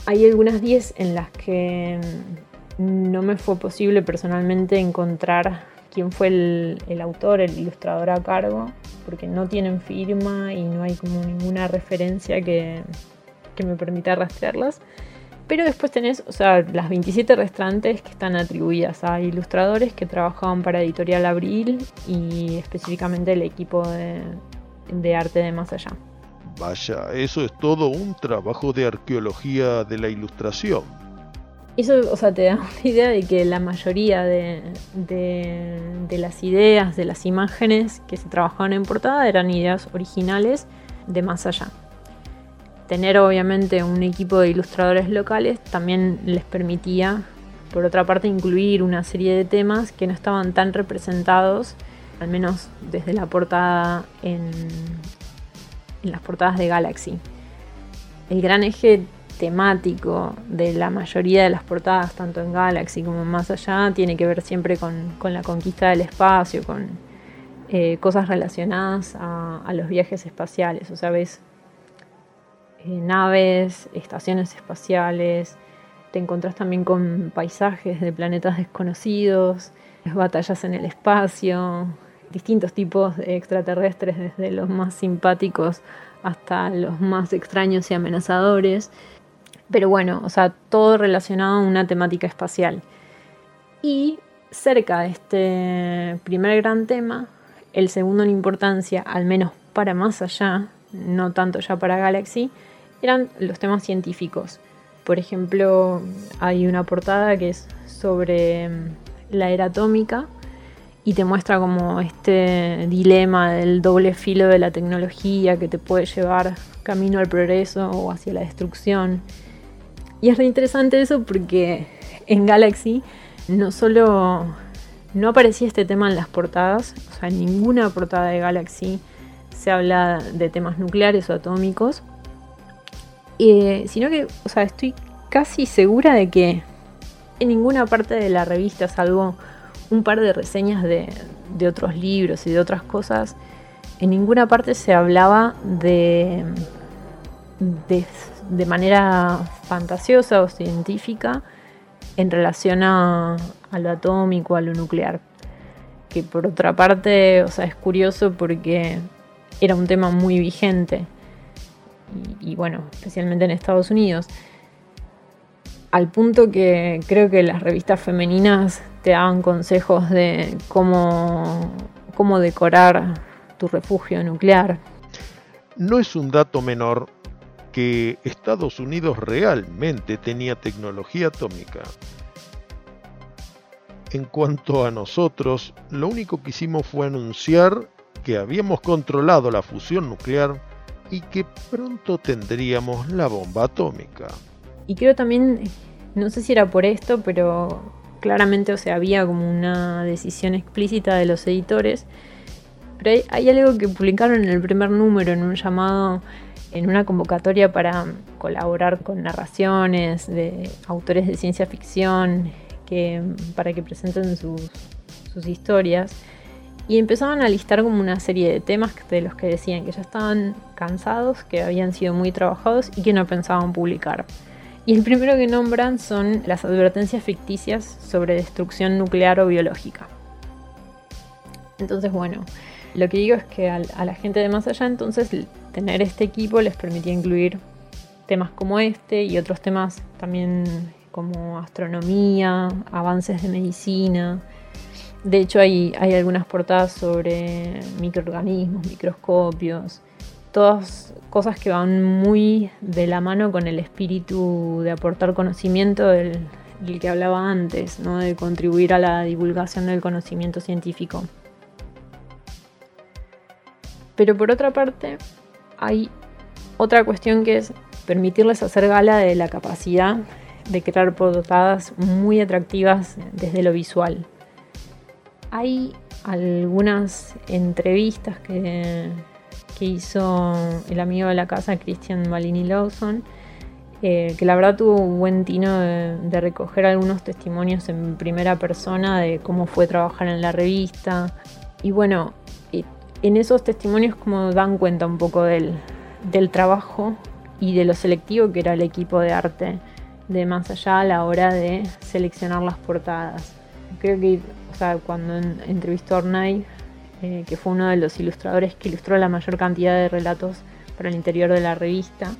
hay algunas 10 en las que no me fue posible personalmente encontrar quién fue el, autor, el ilustrador a cargo, porque no tienen firma y no hay como ninguna referencia que, me permita rastrearlas. Pero después tenés, o sea, las 27 restantes que están atribuidas a ilustradores que trabajaban para Editorial Abril y específicamente el equipo de arte de Más Allá. Vaya, eso es todo un trabajo de arqueología de la ilustración. Eso, o sea, te da una (laughs) idea de que la mayoría de, de, las ideas, de las imágenes que se trabajaban en portada eran ideas originales de más allá. Tener obviamente un equipo de ilustradores locales también les permitía, por otra parte, incluir una serie de temas que no estaban tan representados, al menos desde la portada en, las portadas de Galaxy. El gran eje temático de la mayoría de las portadas, tanto en Galaxy como más allá, tiene que ver siempre con, la conquista del espacio, con eh, cosas relacionadas a, los viajes espaciales. O naves, estaciones espaciales, te encontrás también con paisajes de planetas desconocidos, batallas en el espacio, distintos tipos de extraterrestres, desde los más simpáticos hasta los más extraños y amenazadores. Pero bueno, o sea, todo relacionado a una temática espacial. Y cerca de este primer gran tema, el segundo en importancia, al menos para más allá, no tanto ya para Galaxy, eran los temas científicos. Por ejemplo, hay una portada que es sobre la era atómica y te muestra como este dilema del doble filo de la tecnología que te puede llevar camino al progreso o hacia la destrucción. Y es re interesante eso porque en Galaxy no solo no aparecía este tema en las portadas, o sea, en ninguna portada de Galaxy se habla de temas nucleares o atómicos, sino que, o sea, estoy casi segura de que en ninguna parte de la revista, salvo un par de reseñas de, otros libros y de otras cosas, en ninguna parte se hablaba de, de, manera fantasiosa o científica en relación a, lo atómico, a lo nuclear. Que por otra parte, o sea, es curioso porque era un tema muy vigente. Y bueno, especialmente en Estados Unidos al punto que creo que las revistas femeninas te daban consejos de cómo, cómo decorar tu refugio nuclear. No es un dato menor que Estados Unidos realmente tenía tecnología atómica. En cuanto a nosotros, lo único que hicimos fue anunciar que habíamos controlado la fusión nuclear y que pronto tendríamos la bomba atómica. Y creo también, no sé si era por esto, pero claramente, o sea, había como una decisión explícita de los editores. Pero hay, algo que publicaron en el primer número, en un llamado, en una convocatoria para colaborar con narraciones de autores de ciencia ficción, que, para que presenten sus, sus historias. Y empezaban a listar como una serie de temas de los que decían que ya estaban cansados, que habían sido muy trabajados y que no pensaban publicar. Y el primero que nombran son las advertencias ficticias sobre destrucción nuclear o biológica. Entonces, bueno, lo que digo es que a, la gente de más allá, entonces, tener este equipo les permitía incluir temas como este y otros temas también como astronomía, avances de medicina. De hecho, hay, hay algunas portadas sobre microorganismos, microscopios, todas cosas que van muy de la mano con el espíritu de aportar conocimiento del, que hablaba antes, ¿no? de contribuir a la divulgación del conocimiento científico. Pero por otra parte, hay otra cuestión que es permitirles hacer gala de la capacidad de crear portadas muy atractivas desde lo visual. Hay algunas entrevistas que que hizo el amigo de la casa, Christian Malini Lawson, eh, que la verdad tuvo un buen tino de, recoger algunos testimonios en primera persona de cómo fue trabajar en la revista. Y bueno, en esos testimonios como dan cuenta un poco del, del trabajo y de lo selectivo que era el equipo de arte de más allá a la hora de seleccionar las portadas. Creo que cuando entrevistó a Ornay eh, que fue uno de los ilustradores que ilustró la mayor cantidad de relatos para el interior de la revista.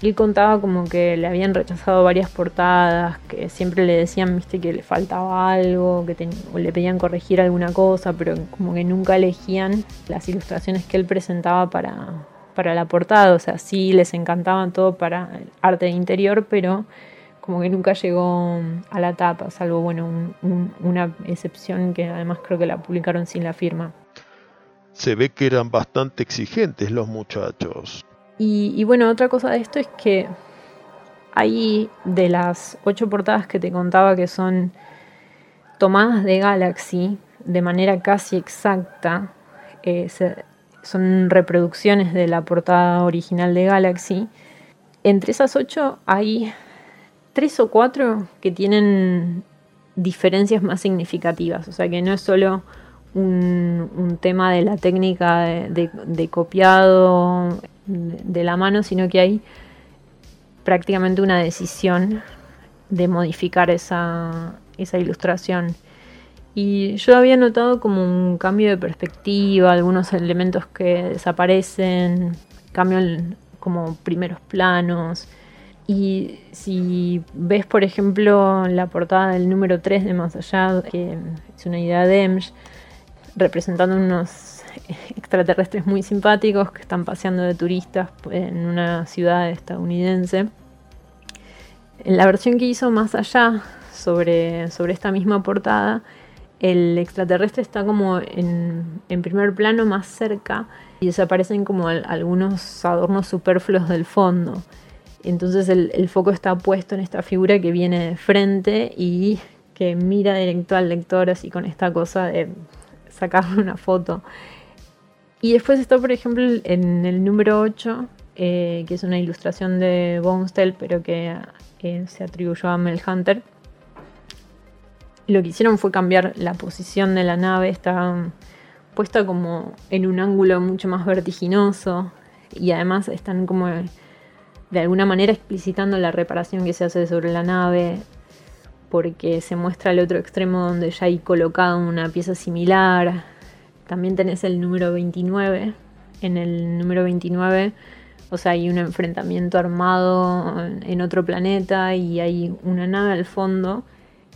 Él contaba como que le habían rechazado varias portadas, que siempre le decían, viste, que le faltaba algo, que o le pedían corregir alguna cosa, pero como que nunca elegían las ilustraciones que él presentaba para, para la portada. O sea, sí les encantaban todo para el arte de interior, pero como que nunca llegó a la tapa, salvo bueno, una excepción que además creo que la publicaron sin la firma. Se ve que eran bastante exigentes los muchachos. Y, bueno, otra cosa de esto es que hay de las ocho portadas que te contaba que son tomadas de Galaxy de manera casi exacta, eh, son reproducciones de la portada original de Galaxy. Entre esas ocho hay tres o cuatro que tienen diferencias más significativas, o sea que no es solo un, tema de la técnica de, copiado de, la mano, sino que hay prácticamente una decisión de modificar esa, esa ilustración. Y yo había notado como un cambio de perspectiva, algunos elementos que desaparecen, cambio como primeros planos. Y si ves, por ejemplo, la portada del número 3 de Más Allá, que es una idea de Emsch, representando unos extraterrestres muy simpáticos que están paseando de turistas en una ciudad estadounidense. En la versión que hizo Más Allá sobre, sobre esta misma portada, el extraterrestre está como en, primer plano más cerca y desaparecen como algunos adornos superfluos del fondo. Entonces el, foco está puesto en esta figura que viene de frente y que mira directo al lector así con esta cosa de sacarle una foto. Y después está, por ejemplo, en el número 8, eh, que es una ilustración de Bonestell, pero que eh, se atribuyó a Mel Hunter. Lo que hicieron fue cambiar la posición de la nave, está puesta como en un ángulo mucho más vertiginoso y además están como de alguna manera explicitando la reparación que se hace sobre la nave, porque se muestra el otro extremo donde ya hay colocado una pieza similar. También tenés el número 29. En el número 29, o sea, hay un enfrentamiento armado en otro planeta y hay una nave al fondo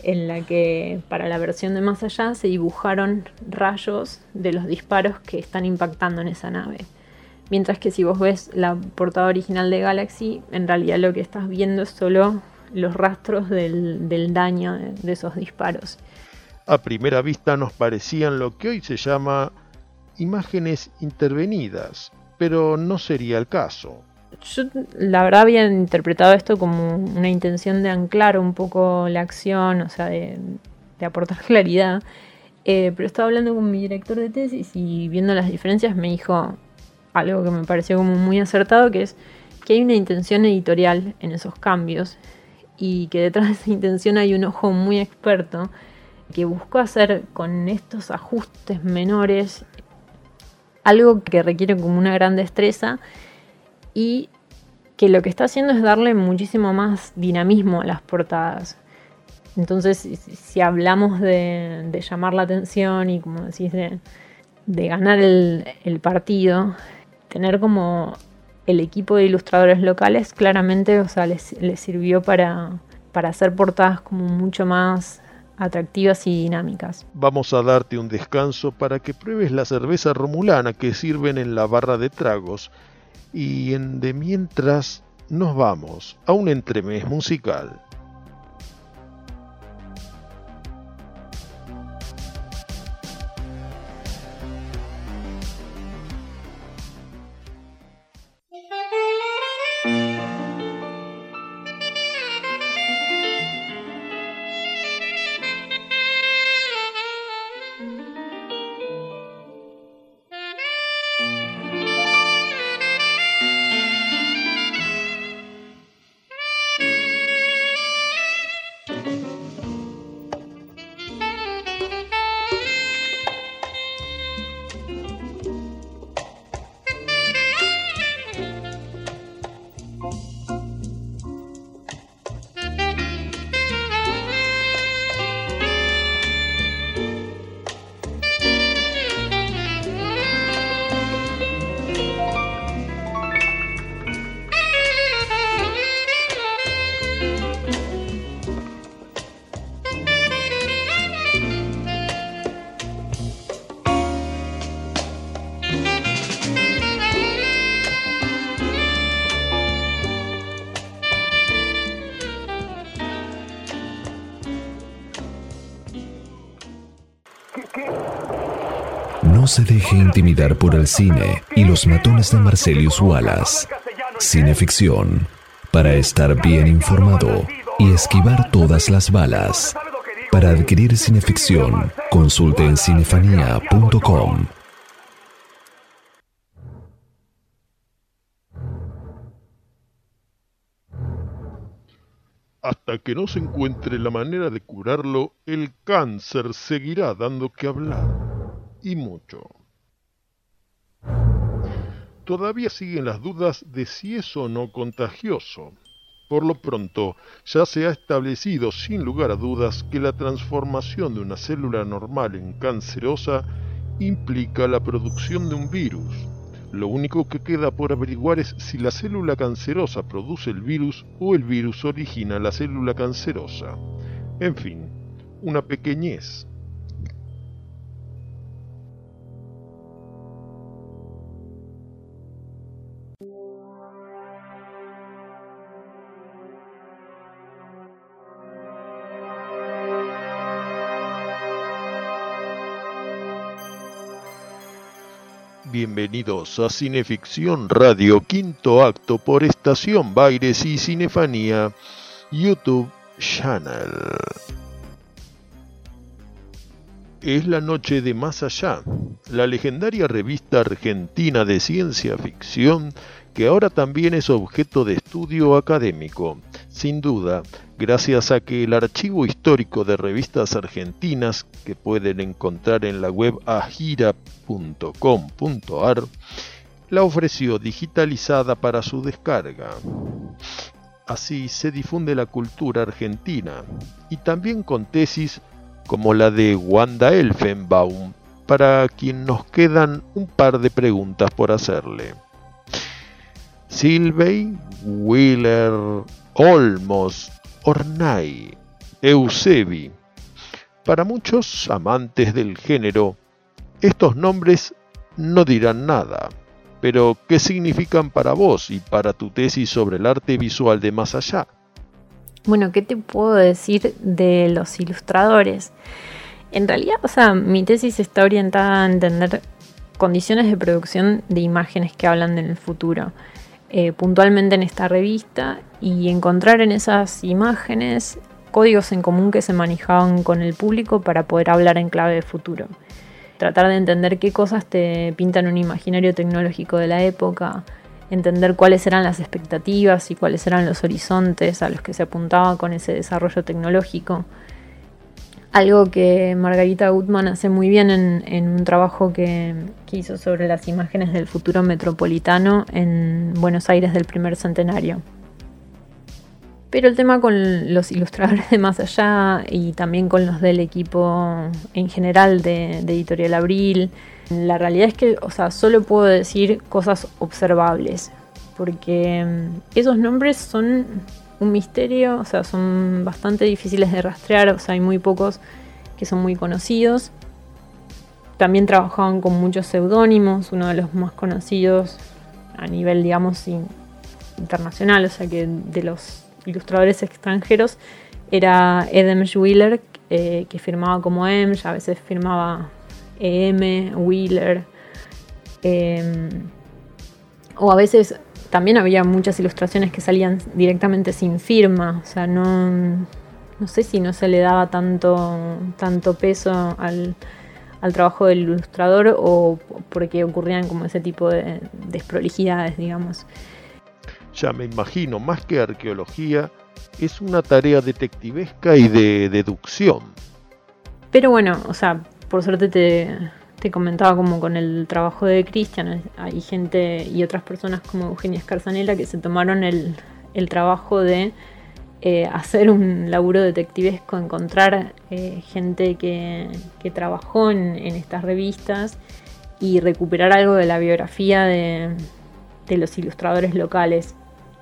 en la que para la versión de más allá se dibujaron rayos de los disparos que están impactando en esa nave. Mientras que si vos ves la portada original de Galaxy, en realidad lo que estás viendo es solo los rastros del, daño de, esos disparos. A primera vista nos parecían lo que hoy se llama imágenes intervenidas, pero no sería el caso. Yo la verdad había interpretado esto como una intención de anclar un poco la acción, o sea, de, aportar (laughs) claridad. Eh, pero estaba hablando con mi director de tesis y viendo las diferencias me dijo algo que me pareció como muy acertado, que es que hay una intención editorial en esos cambios y que detrás de esa intención hay un ojo muy experto que buscó hacer con estos ajustes menores algo que requiere como una gran destreza y que lo que está haciendo es darle muchísimo más dinamismo a las portadas. Entonces, si hablamos de, llamar la atención y como decís, de, ganar el, partido, tener como el equipo de ilustradores locales claramente, o sea, les, sirvió para, para hacer portadas como mucho más atractivas y dinámicas. Vamos a darte un descanso para que pruebes la cerveza romulana que sirven en la barra de tragos y en de mientras nos vamos a un entremés musical. Se deje intimidar por el cine y los matones de Marcelius Wallace. Cineficción, para estar bien informado y esquivar todas las balas. Para adquirir cineficción, consulte en cinefanía.com. Hasta que no se encuentre la manera de curarlo, el cáncer seguirá dando que hablar y mucho. Todavía siguen las dudas de si es o no contagioso. Por lo pronto, ya se ha establecido sin lugar a dudas que la transformación de una célula normal en cancerosa implica la producción de un virus. Lo único que queda por averiguar es si la célula cancerosa produce el virus o el virus origina la célula cancerosa. En fin, una pequeñez. Bienvenidos a Cineficción Radio Quinto Acto por Estación Baires y Cinefanía YouTube Channel. Es la noche de Más Allá, la legendaria revista argentina de ciencia ficción que ahora también es objeto de estudio académico. Sin duda, gracias a que el archivo histórico de revistas argentinas que pueden encontrar en la web agira.com.ar la ofreció digitalizada para su descarga. Así se difunde la cultura argentina y también con tesis como la de Wanda Elfenbaum, para quien nos quedan un par de preguntas por hacerle. Silvey, Wheeler, Olmos, Ornay, Eusebi. Para muchos amantes del género, estos nombres no dirán nada, pero ¿qué significan para vos y para tu tesis sobre el arte visual de más allá? Bueno, ¿qué te puedo decir de los ilustradores? En realidad, o sea, mi tesis está orientada a entender condiciones de producción de imágenes que hablan del futuro. Eh, puntualmente en esta revista y encontrar en esas imágenes códigos en común que se manejaban con el público para poder hablar en clave de futuro. Tratar de entender qué cosas te pintan un imaginario tecnológico de la época, entender cuáles eran las expectativas y cuáles eran los horizontes a los que se apuntaba con ese desarrollo tecnológico algo que Margarita Gutman hace muy bien en, un trabajo que, hizo sobre las imágenes del futuro metropolitano en Buenos Aires del primer centenario. Pero el tema con los ilustradores de más allá y también con los del equipo en general de, de Editorial Abril, la realidad es que, o sea, solo puedo decir cosas observables, porque mm, esos nombres son un misterio, o sea, son bastante difíciles de rastrear, o sea, hay muy pocos que son muy conocidos. También trabajaban con muchos seudónimos, uno de los más conocidos a nivel, digamos, internacional, o sea, que de los ilustradores extranjeros era Edem Wheeler, eh, que firmaba como Em, a veces firmaba EM, Wheeler. O a veces también había muchas ilustraciones que salían directamente sin firma, o sea, no, no sé si no se le daba tanto, tanto peso al, trabajo del ilustrador o porque ocurrían como ese tipo de desprolijidades, digamos. Ya me imagino, más que arqueología, es una tarea detectivesca y de deducción. Pero bueno, o sea, por suerte te, te comentaba como con el trabajo de Cristian, hay gente y otras personas como Eugenia Escarzanela que se tomaron el, trabajo de eh, hacer un laburo detectivesco, encontrar eh, gente que, trabajó en, estas revistas y recuperar algo de la biografía de, los ilustradores locales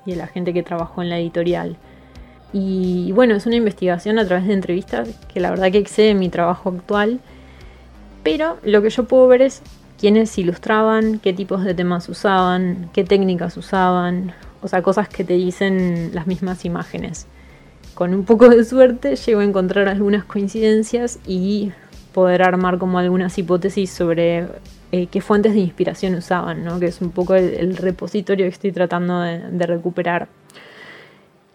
y de la gente que trabajó en la editorial. Y bueno, es una investigación a través de entrevistas que la verdad que excede mi trabajo actual pero lo que yo puedo ver es quiénes ilustraban, qué tipos de temas usaban, qué técnicas usaban, o sea, cosas que te dicen las mismas imágenes. Con un poco de suerte llego a encontrar algunas coincidencias y poder armar como algunas hipótesis sobre eh, qué fuentes de inspiración usaban, ¿no? que es un poco el, repositorio que estoy tratando de recuperar.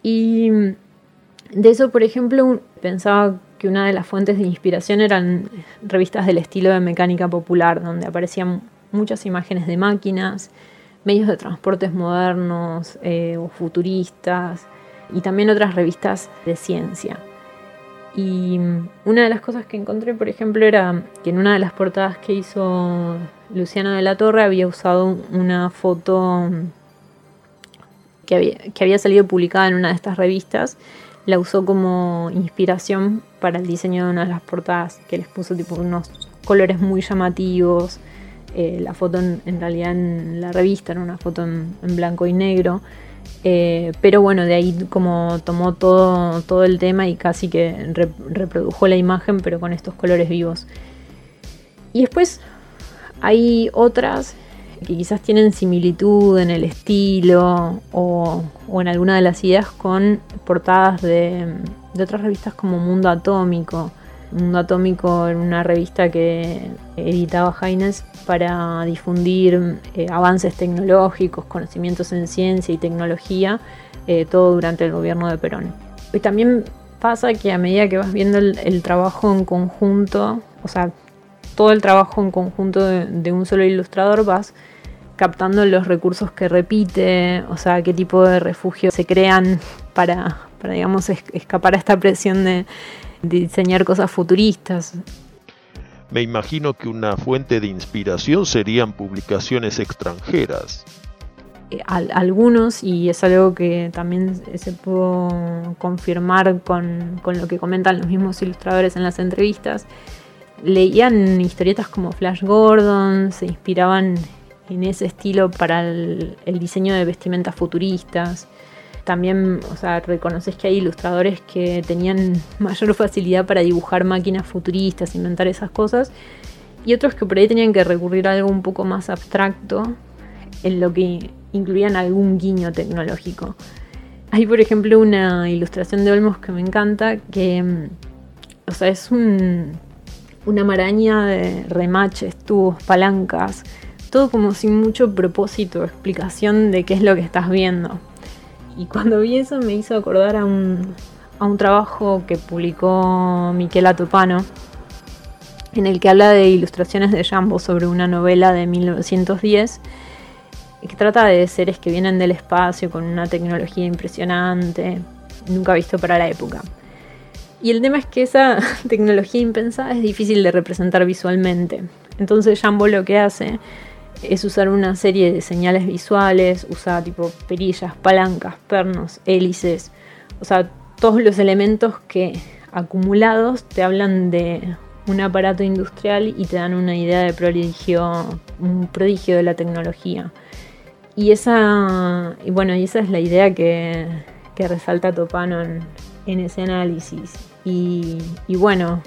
Y de eso, por ejemplo, pensaba que una de las fuentes de inspiración eran revistas del estilo de mecánica popular, donde aparecían muchas imágenes de máquinas, medios de transportes modernos eh, o futuristas, y también otras revistas de ciencia. Y una de las cosas que encontré, por ejemplo, era que en una de las portadas que hizo Luciano de la Torre había usado una foto que había, que había salido publicada en una de estas revistas la usó como inspiración para el diseño de una de las portadas, que les puso tipo unos colores muy llamativos. Eh, la foto en, realidad en la revista era una foto en, blanco y negro. Eh, pero bueno, de ahí como tomó todo, todo el tema y casi que reprodujo la imagen, pero con estos colores vivos. Y después hay otras que quizás tienen similitud en el estilo o, en alguna de las ideas con portadas de, otras revistas como Mundo Atómico. Mundo Atómico en una revista que editaba Haines para difundir eh, avances tecnológicos, conocimientos en ciencia y tecnología, eh, todo durante el gobierno de Perón. Y también pasa que a medida que vas viendo el, trabajo en conjunto, o sea, todo el trabajo en conjunto de, un solo ilustrador, vas captando los recursos que repite, o sea, qué tipo de refugios se crean para, para digamos, escapar a esta presión de, diseñar cosas futuristas. Me imagino que una fuente de inspiración serían publicaciones extranjeras. Eh, algunos, y es algo que también se pudo confirmar con, lo que comentan los mismos ilustradores en las entrevistas, leían historietas como Flash Gordon, se inspiraban en ese estilo para el diseño de vestimentas futuristas también, o sea, reconoces que hay ilustradores que tenían (laughs) mayor facilidad para dibujar máquinas futuristas, inventar esas cosas, y otros que por ahí tenían que recurrir a algo un poco más abstracto, en lo que incluían algún guiño tecnológico. Hay, por ejemplo, una ilustración de Olmos que me encanta, que, mm, o sea, es una maraña de remaches, tubos, palancas, todo como sin mucho propósito explicación de qué es lo que estás viendo. Y cuando vi eso me hizo acordar a un, a un trabajo que publicó Miquela Topano, en el que habla de ilustraciones de Jambo sobre una novela de 1910 que trata de seres que vienen del espacio con una tecnología impresionante, nunca visto para la época. Y el tema es que esa (laughs) tecnología impensada es difícil de representar visualmente. Entonces Jambo lo que hace es usar una serie de señales visuales, usa tipo perillas, palancas, pernos, hélices, o sea, todos los elementos que acumulados te hablan de un aparato industrial y te dan una idea de prodigio, un prodigio de la tecnología. Y esa, y bueno, y esa es la idea que, resalta Topano en, ese análisis. Y bueno,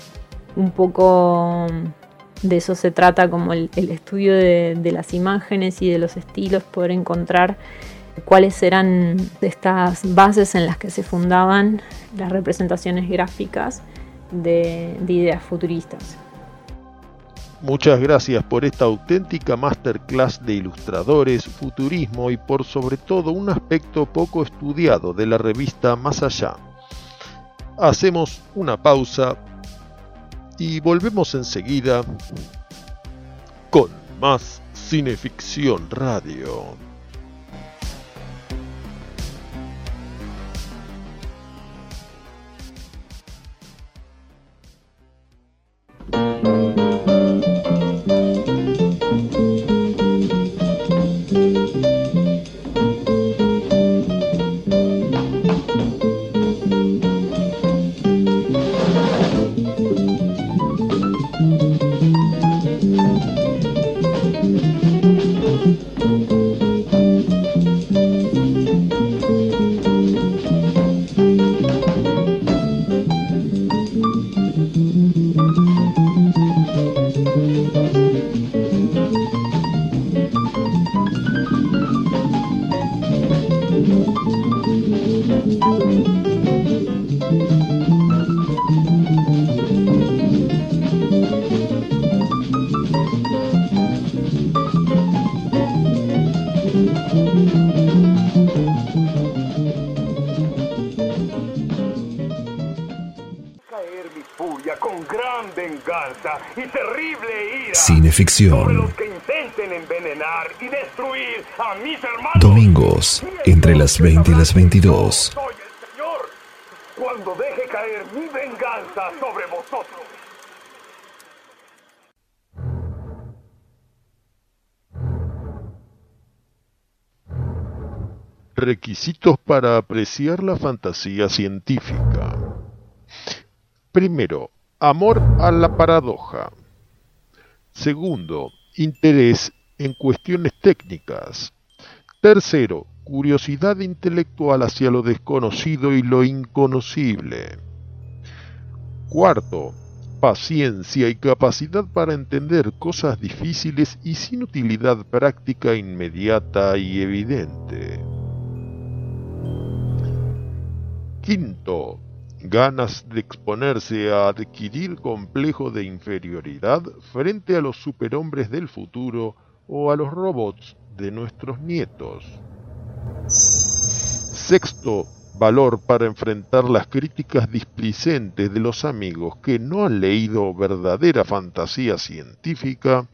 un poco de eso se trata como el, estudio de, las imágenes y de los estilos, poder encontrar cuáles eran estas bases en las que se fundaban las representaciones gráficas de, de ideas futuristas. Muchas gracias por esta auténtica masterclass de ilustradores, futurismo y por sobre todo un aspecto poco estudiado de la revista Más Allá. Hacemos una pausa y volvemos enseguida con más Cineficción Radio. Cineficción. Domingos, entre las 20 y las 22. Cuando deje caer mi venganza sobre vosotros. Requisitos para apreciar la fantasía científica. Primero, amor a la paradoja. Segundo, interés en cuestiones técnicas. Tercero, curiosidad intelectual hacia lo desconocido y lo inconocible. Cuarto, paciencia y capacidad para entender cosas difíciles y sin utilidad práctica inmediata y evidente. Quinto, ganas de exponerse a adquirir complejo de inferioridad frente a los superhombres del futuro o a los robots de nuestros nietos. Sexto, valor para enfrentar las críticas displicentes de los amigos que no han leído verdadera fantasía científica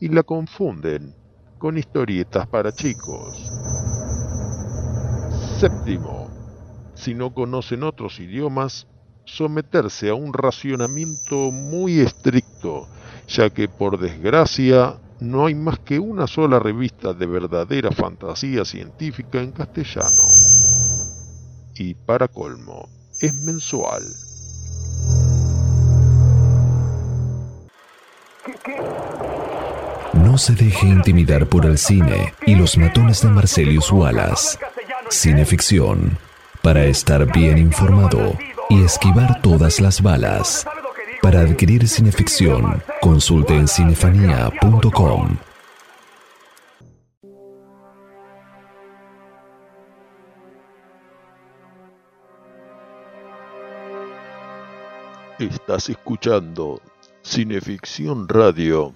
y la confunden con historietas para chicos. Séptimo, si no conocen otros idiomas, someterse a un racionamiento muy estricto, ya que por desgracia no hay más que una sola revista de verdadera fantasía científica en castellano. Y para colmo, es mensual. No se deje intimidar por el cine y los matones de Marcelius Wallace. Cineficción, para estar bien informado y esquivar todas las balas. Para adquirir cineficción, consulte en cinefanía.com. Estás escuchando Cineficción Radio,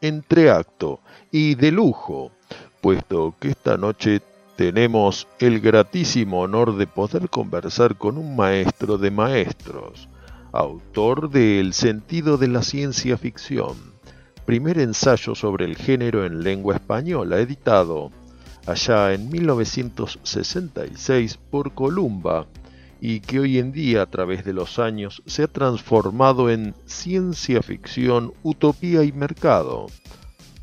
entreacto y de lujo, puesto que esta noche tenemos el gratísimo honor de poder conversar con un maestro de maestros, autor de El sentido de la ciencia ficción, primer ensayo sobre el género en lengua española editado allá en 1966 por Columba y que hoy en día a través de los años se ha transformado en Ciencia Ficción, Utopía y Mercado,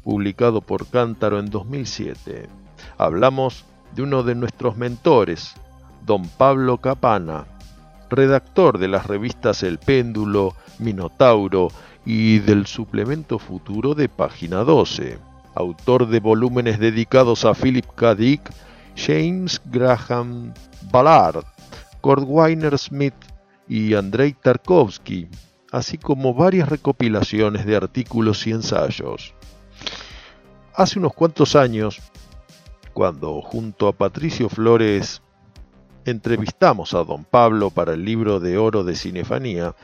publicado por Cántaro en 2007. Hablamos de uno de nuestros mentores, don Pablo Capana, redactor de las revistas El Péndulo, Minotauro y del suplemento futuro de Página 12, autor de volúmenes dedicados a Philip K. Dick, James Graham Ballard, Cordwainer Smith y Andrei Tarkovsky, así como varias recopilaciones de artículos y ensayos. Hace unos cuantos años, cuando junto a Patricio Flores entrevistamos a don Pablo para el libro de oro de Cinefanía,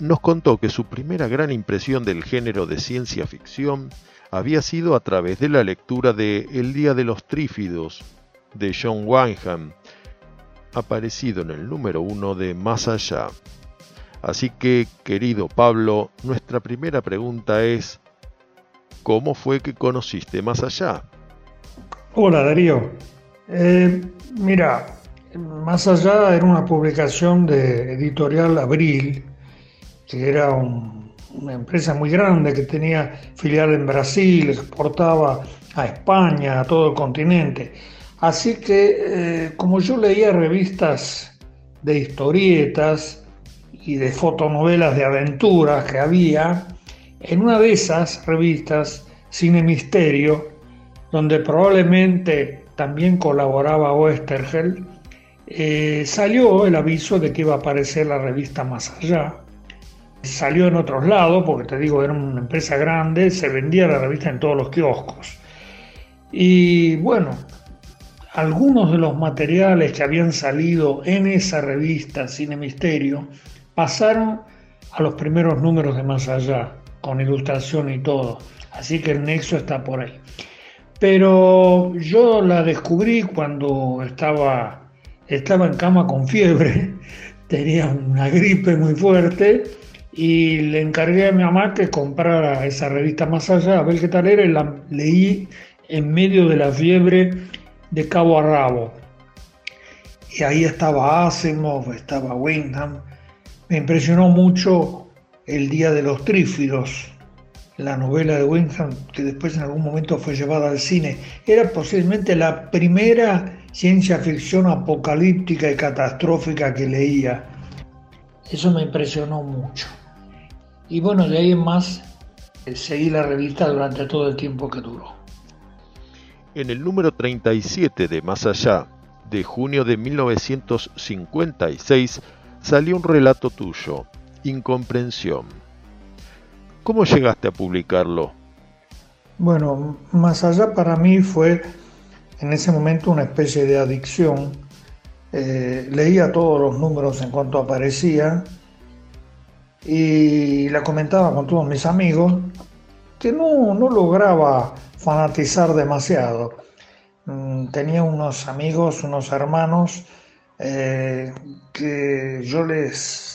nos contó que su primera gran impresión del género de ciencia ficción había sido a través de la lectura de El Día de los Trífidos de John Wyndham, aparecido en el número uno de Más Allá. Así que, querido Pablo, nuestra primera pregunta es, ¿cómo fue que conociste Más Allá? Hola Darío. Eh, mira, Más Allá era una publicación de editorial Abril, que era una empresa muy grande que tenía filial en Brasil, exportaba a España, a todo el continente. Así que eh, como yo leía revistas de historietas y de fotonovelas de aventuras que había, en una de esas revistas, Cine Misterio, donde probablemente también colaboraba Westergel, eh, salió el aviso de que iba a aparecer la revista Más Allá. Salió en otros lados, porque te digo, era una empresa grande, se vendía la revista en todos los kioscos. Y bueno, algunos de los materiales que habían salido en esa revista Cine Misterio pasaron a los primeros números de Más Allá, con ilustración y todo. Así que el nexo está por ahí. Pero yo la descubrí cuando estaba, estaba en cama con fiebre, (laughs) tenía una gripe muy fuerte y le encargué a mi mamá que comprara esa revista Más Allá, a ver qué tal era, y la leí en medio de la fiebre de cabo a rabo. Y ahí estaba Asimov, estaba Wyndham. Me impresionó mucho El Día de los Trífidos, la novela de Wyndham, que después en algún momento fue llevada al cine. Era posiblemente la primera ciencia ficción apocalíptica y catastrófica que leía. Eso me impresionó mucho. Y bueno, de ahí en más eh, seguí la revista durante todo el tiempo que duró. En el número 37 de Más Allá, de junio de 1956, salió un relato tuyo, Incomprensión. ¿Cómo llegaste a publicarlo? Bueno, Más Allá para mí fue en ese momento una especie de adicción, eh, leía todos los números en cuanto aparecían y la comentaba con todos mis amigos, que no, no lograba fanatizar demasiado. Mm, tenía unos amigos, unos hermanos, eh, que yo les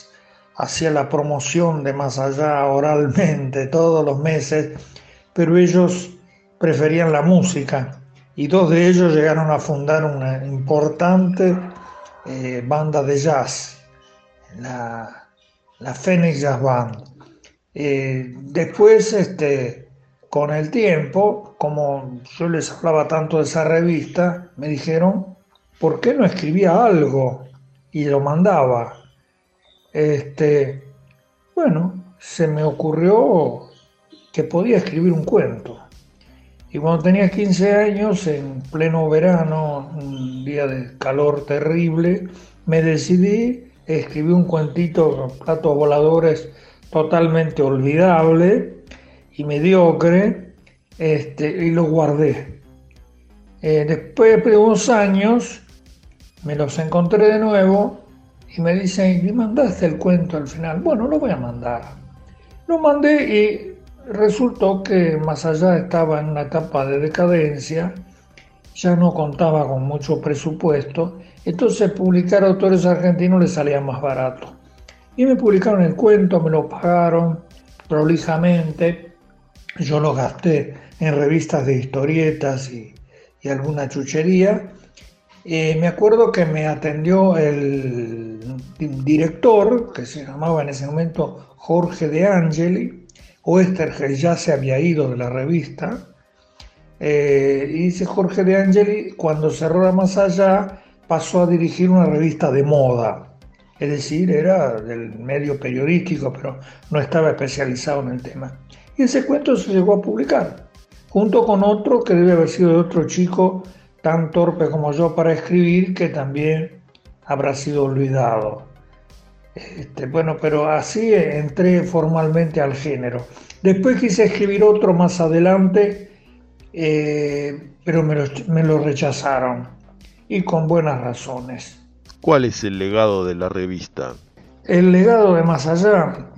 hacía la promoción de más allá oralmente todos los meses, pero ellos preferían la música y dos de ellos llegaron a fundar una importante eh, banda de jazz, la, la Phoenix Jazz Band. Eh, después, este, con el tiempo, como yo les hablaba tanto de esa revista, me dijeron, ¿por qué no escribía algo? Y lo mandaba. Este, bueno, se me ocurrió que podía escribir un cuento. Y cuando tenía 15 años, en pleno verano, un día de calor terrible, me decidí, escribí un cuentito, platos voladores, totalmente olvidable y mediocre, este, y lo guardé. Eh, después de unos años, me los encontré de nuevo y me dicen, ¿y mandaste el cuento al final? Bueno, lo voy a mandar. Lo mandé y resultó que más allá estaba en una etapa de decadencia, ya no contaba con mucho presupuesto, entonces publicar autores argentinos le salía más barato. Y me publicaron el cuento, me lo pagaron prolijamente, yo lo gasté en revistas de historietas y, alguna chuchería. Eh, me acuerdo que me atendió el director, que se llamaba en ese momento Jorge de Angeli, Oestergel ya se había ido de la revista. Eh, y dice Jorge de Angeli, cuando cerró Más Allá, pasó a dirigir una revista de moda. Es decir, era del medio periodístico, pero no estaba especializado en el tema. Y ese cuento se llegó a publicar, junto con otro que debe haber sido de otro chico tan torpe como yo para escribir, que también habrá sido olvidado. Este, bueno, pero así entré formalmente al género. Después quise escribir otro más adelante, eh, pero me lo, me lo rechazaron y con buenas razones. ¿Cuál es el legado de la revista? El legado de Más Allá,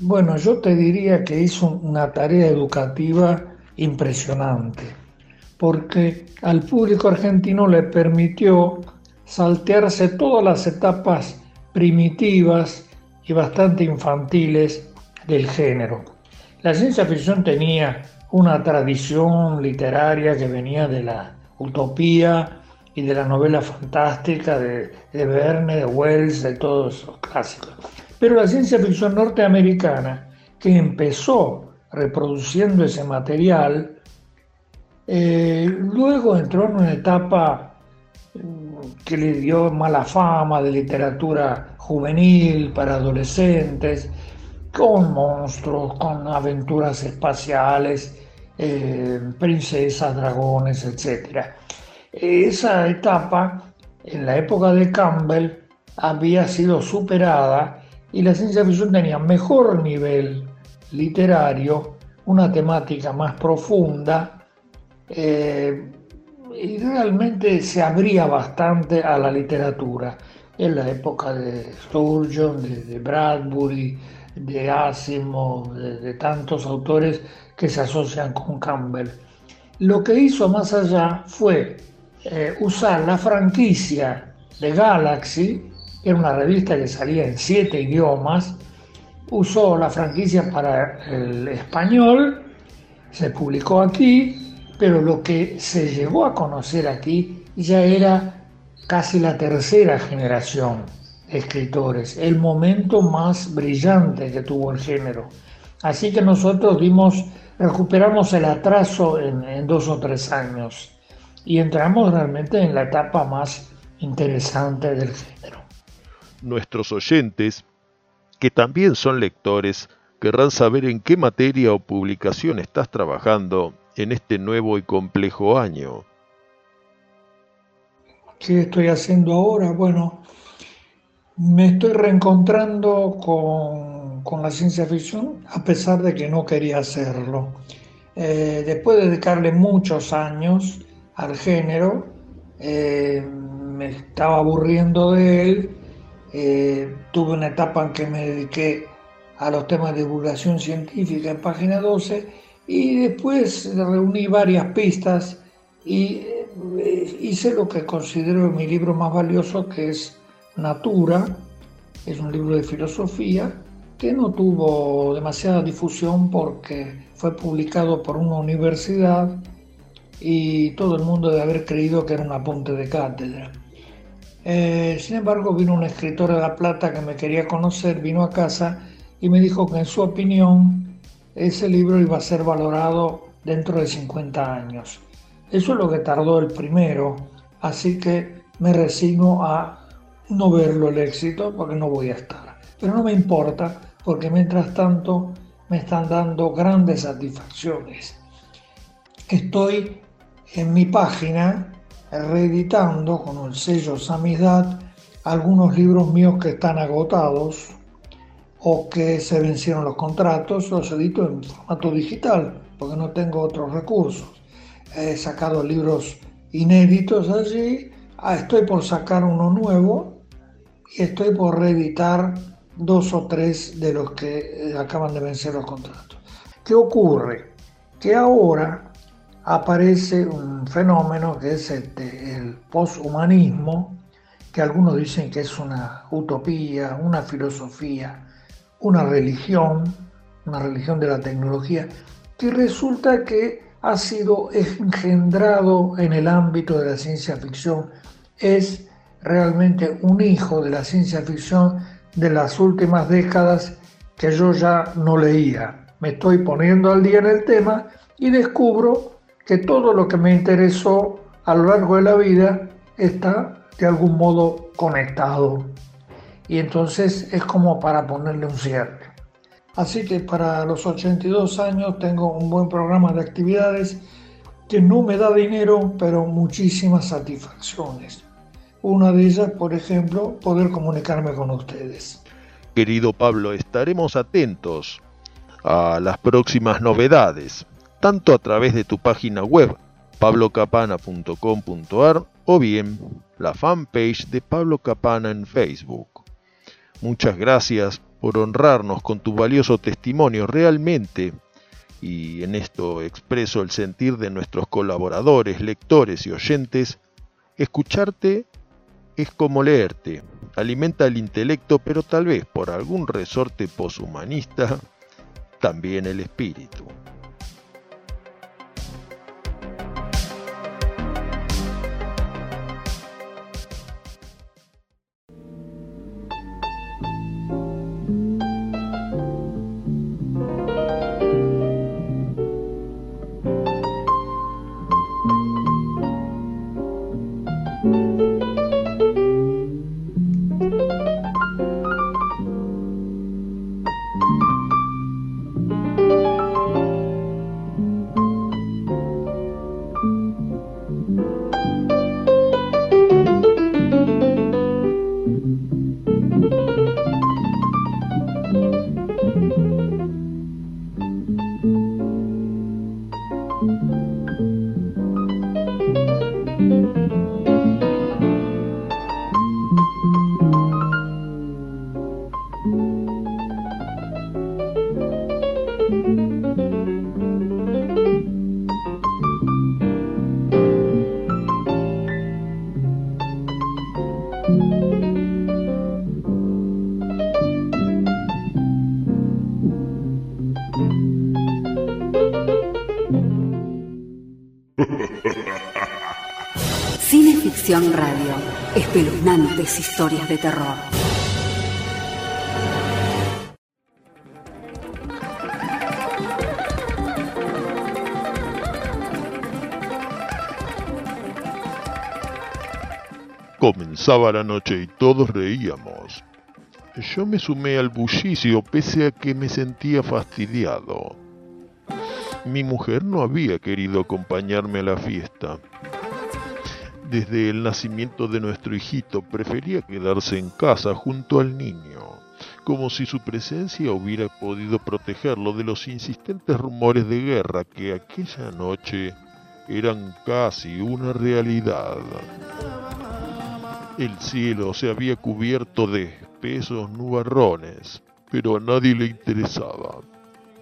bueno, yo te diría que hizo una tarea educativa impresionante, porque al público argentino le permitió saltearse todas las etapas primitivas y bastante infantiles del género. La ciencia ficción tenía una tradición literaria que venía de la utopía y de la novela fantástica de, Verne, de Wells, de todos esos clásicos. Pero la ciencia ficción norteamericana, que empezó reproduciendo ese material, eh, luego entró en una etapa que le dio mala fama de literatura juvenil para adolescentes, con monstruos, con aventuras espaciales, eh, princesas, dragones, etc. Esa etapa, en la época de Campbell, había sido superada y la ciencia ficción tenía mejor nivel literario, una temática más profunda, eh, y realmente se abría bastante a la literatura en la época de Sturgeon, de, Bradbury, de Asimov, de, tantos autores que se asocian con Campbell. Lo que hizo más allá fue eh, usar la franquicia de Galaxy, que era una revista que salía en siete idiomas, usó la franquicia para el español, se publicó aquí pero lo que se llegó a conocer aquí ya era casi la tercera generación de escritores, el momento más brillante que tuvo el género. Así que nosotros dimos, recuperamos el atraso en, en dos o tres años y entramos realmente en la etapa más interesante del género. Nuestros oyentes, que también son lectores, querrán saber en qué materia o publicación estás trabajando en este nuevo y complejo año? ¿Qué estoy haciendo ahora? Bueno, me estoy reencontrando con, la ciencia ficción a pesar de que no quería hacerlo. después de dedicarle muchos años al género, me me estaba aburriendo de él, eh, tuve una etapa en que me dediqué a los temas de divulgación científica en página 12 y después reuní varias pistas y eh, hice lo que considero mi libro más valioso que es Natura, es un libro de filosofía que no tuvo demasiada difusión porque fue publicado por una universidad y todo el mundo debe haber creído que era un apunte de cátedra. Eh, sin embargo, vino un escritor de La Plata que me quería conocer, vino a casa y me dijo que en su opinión ese libro iba a ser valorado dentro de 50 años. Eso es lo que tardó el primero, así que me resigno a no verlo el éxito porque no voy a estar. Pero no me importa porque mientras tanto me están dando grandes satisfacciones. Estoy en mi página reeditando con el sello Samizdat algunos libros míos que están agotados o que se vencieron los contratos, los edito en formato digital porque no tengo otros recursos. He sacado libros inéditos allí, ah, estoy por sacar uno nuevo y estoy por reeditar dos o tres de los que eh, acaban de vencer los contratos. ¿Qué ocurre? Que ahora aparece un fenómeno que es este, el poshumanismo, que algunos dicen que es una utopía, una filosofía, una religión, una religión de la tecnología, que resulta que ha sido engendrado en el ámbito de la ciencia ficción, es realmente un hijo de la ciencia ficción de las últimas décadas que yo ya no leía. Me estoy poniendo al día en el tema y descubro que todo lo que me interesó a lo largo de la vida está de algún modo conectado. Y entonces es como para ponerle un cierre. Así que para los 82 años tengo un buen programa de actividades que no me da dinero, pero muchísimas satisfacciones. Una de ellas, por ejemplo, poder comunicarme con ustedes. Querido Pablo, estaremos atentos a las próximas novedades, tanto a través de tu página web pablocapana.com.ar o bien la fanpage de Pablo Capana en Facebook. Muchas gracias por honrarnos con tu valioso testimonio realmente, y en esto expreso el sentir de nuestros colaboradores, lectores y oyentes, escucharte es como leerte, alimenta el intelecto, pero tal vez por algún resorte poshumanista, también el espíritu. Espeluznantes historias de terror. Comenzaba la noche y todos reíamos. Yo me sumé al bullicio pese a que me sentía fastidiado. Mi mujer no había querido acompañarme a la fiesta desde el nacimiento de nuestro hijito prefería quedarse en casa junto al niño, como si su presencia hubiera podido protegerlo de los insistentes rumores de guerra que aquella noche eran casi una realidad. El cielo se había cubierto de espesos nubarrones, pero a nadie le interesaba.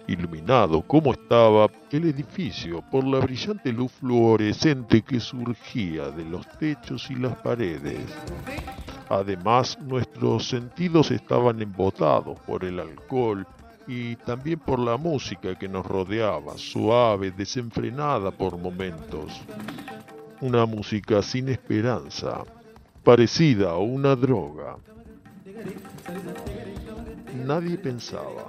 Iluminado como estaba el edificio por la brillante luz fluorescente que surgía de los techos y las paredes. Además, nuestros sentidos estaban embotados por el alcohol y también por la música que nos rodeaba, suave, desenfrenada por momentos. Una música sin esperanza, parecida a una droga. Nadie pensaba,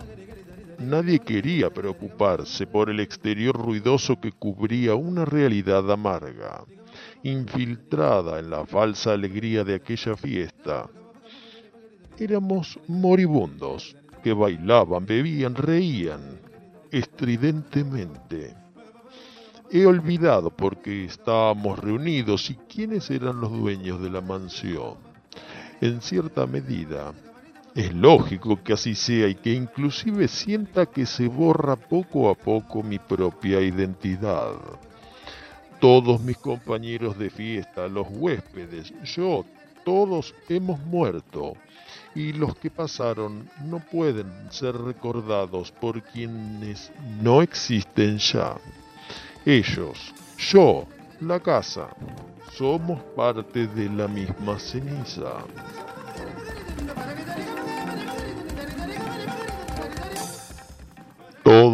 nadie quería preocuparse por el exterior ruidoso que cubría una realidad amarga, infiltrada en la falsa alegría de aquella fiesta. Éramos moribundos que bailaban, bebían, reían estridentemente. He olvidado por qué estábamos reunidos y quiénes eran los dueños de la mansión. En cierta medida, es lógico que así sea y que inclusive sienta que se borra poco a poco mi propia identidad. Todos mis compañeros de fiesta, los huéspedes, yo, todos hemos muerto y los que pasaron no pueden ser recordados por quienes no existen ya. Ellos, yo, la casa, somos parte de la misma ceniza.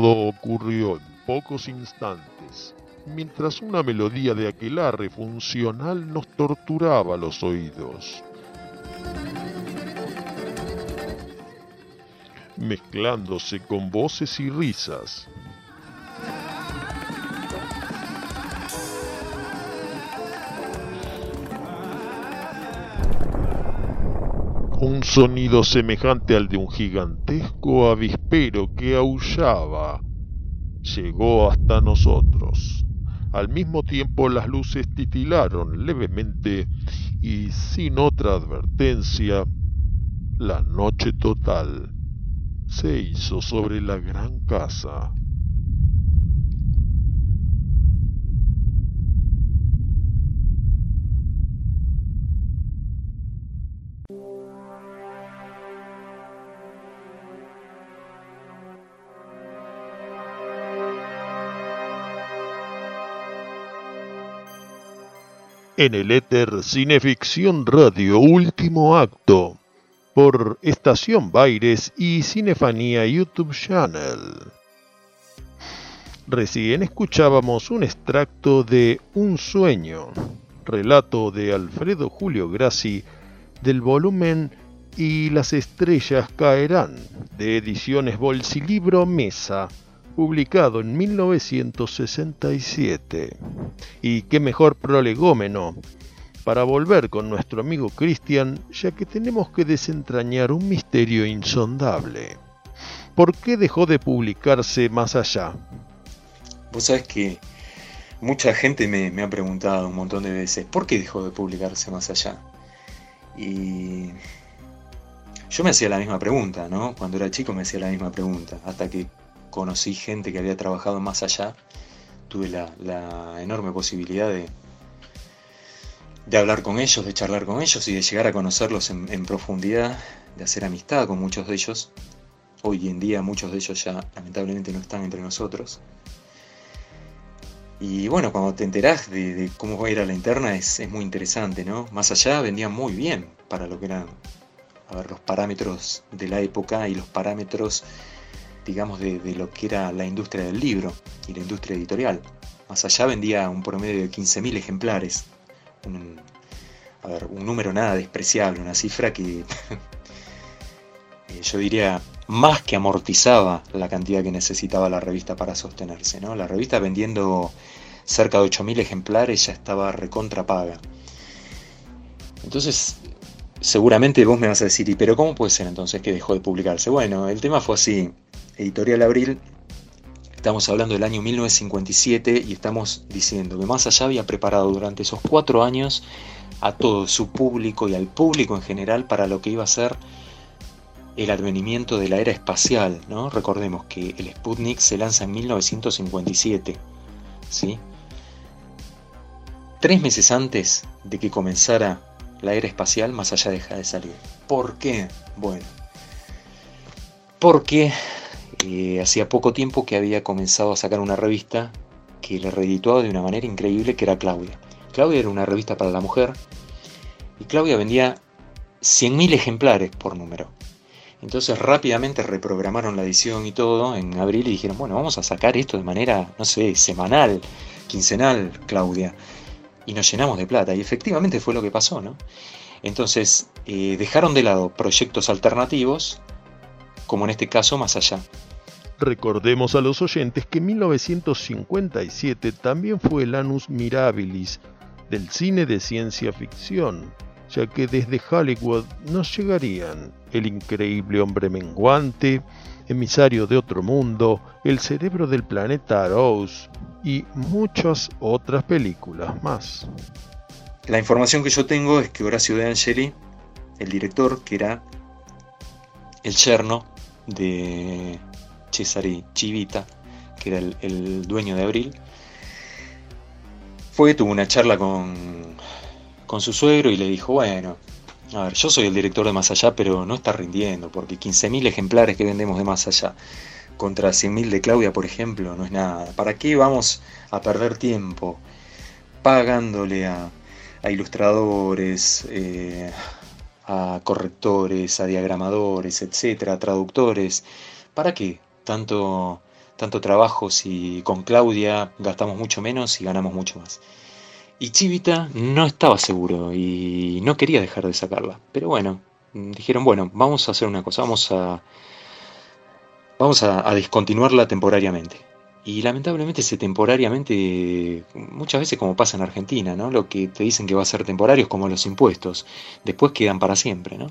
Todo ocurrió en pocos instantes, mientras una melodía de aquelarre funcional nos torturaba los oídos. Mezclándose con voces y risas, un sonido semejante al de un gigantesco avispero que aullaba llegó hasta nosotros. Al mismo tiempo las luces titilaron levemente y sin otra advertencia, la noche total se hizo sobre la gran casa. En el éter Cineficción Radio Último Acto por Estación Baires y Cinefanía YouTube Channel. Recién escuchábamos un extracto de Un sueño, relato de Alfredo Julio Grassi del volumen Y las estrellas caerán de Ediciones Bolsilibro Mesa publicado en 1967. Y qué mejor prolegómeno para volver con nuestro amigo Christian, ya que tenemos que desentrañar un misterio insondable. ¿Por qué dejó de publicarse más allá? Vos sabés que mucha gente me, ha preguntado un montón de veces, ¿por qué dejó de publicarse más allá? Y yo me hacía la misma pregunta, ¿no? Cuando era chico me hacía la misma pregunta, hasta que conocí gente que había trabajado más allá, tuve la, enorme posibilidad de, de hablar con ellos, de charlar con ellos y de llegar a conocerlos en, profundidad, de hacer amistad con muchos de ellos. Hoy en día muchos de ellos ya lamentablemente no están entre nosotros. Y bueno, cuando te enterás de, cómo va a ir a la interna es, es, muy interesante, ¿no? Más allá vendían muy bien para lo que eran a ver, los parámetros de la época y los parámetros digamos, de, lo que era la industria del libro y la industria editorial. Más allá vendía un promedio de 15.000 ejemplares. Un, a ver, un número nada despreciable, una cifra que (laughs) eh, yo diría más que amortizaba la cantidad que necesitaba la revista para sostenerse. ¿no? La revista vendiendo cerca de 8.000 ejemplares ya estaba recontra paga. Entonces, seguramente vos me vas a decir, ¿y pero cómo puede ser entonces que dejó de publicarse? Bueno, el tema fue así. Editorial Abril, estamos hablando del año 1957 y estamos diciendo que más allá había preparado durante esos cuatro años a todo su público y al público en general para lo que iba a ser el advenimiento de la era espacial. ¿no? Recordemos que el Sputnik se lanza en 1957. ¿sí? Tres meses antes de que comenzara la era espacial más allá deja de salir. ¿Por qué? Bueno, porque eh, hacía poco tiempo que había comenzado a sacar una revista que le reeditó de una manera increíble, que era Claudia. Claudia era una revista para la mujer y Claudia vendía 100.000 ejemplares por número. Entonces rápidamente reprogramaron la edición y todo en abril y dijeron, bueno, vamos a sacar esto de manera, no sé, semanal, quincenal, Claudia. Y nos llenamos de plata. Y efectivamente fue lo que pasó, ¿no? Entonces eh, dejaron de lado proyectos alternativos, como en este caso Más Allá. Recordemos a los oyentes que 1957 también fue el Anus Mirabilis del cine de ciencia ficción, ya que desde Hollywood nos llegarían El increíble hombre menguante, Emisario de otro mundo, El cerebro del planeta Arrows y muchas otras películas más. La información que yo tengo es que Horacio de Angeli, el director, que era el yerno de Cesare Chivita, que era el, dueño de Abril, fue, tuvo una charla con, con su suegro y le dijo, bueno, a ver, yo soy el director de Más Allá, pero no está rindiendo, porque 15.000 ejemplares que vendemos de Más Allá contra 100.000 de Claudia, por ejemplo, no es nada. ¿Para qué vamos a perder tiempo pagándole a, ilustradores, eh, a correctores, a diagramadores, etcétera, traductores? ¿Para qué tanto, tanto trabajo si con Claudia gastamos mucho menos y ganamos mucho más? Y Chivita no estaba seguro y no quería dejar de sacarla. Pero bueno, dijeron, bueno, vamos a hacer una cosa, vamos a, vamos a, descontinuarla temporariamente. Y lamentablemente ese temporariamente, muchas veces como pasa en Argentina, ¿no? Lo que te dicen que va a ser temporario es como los impuestos, después quedan para siempre, ¿no?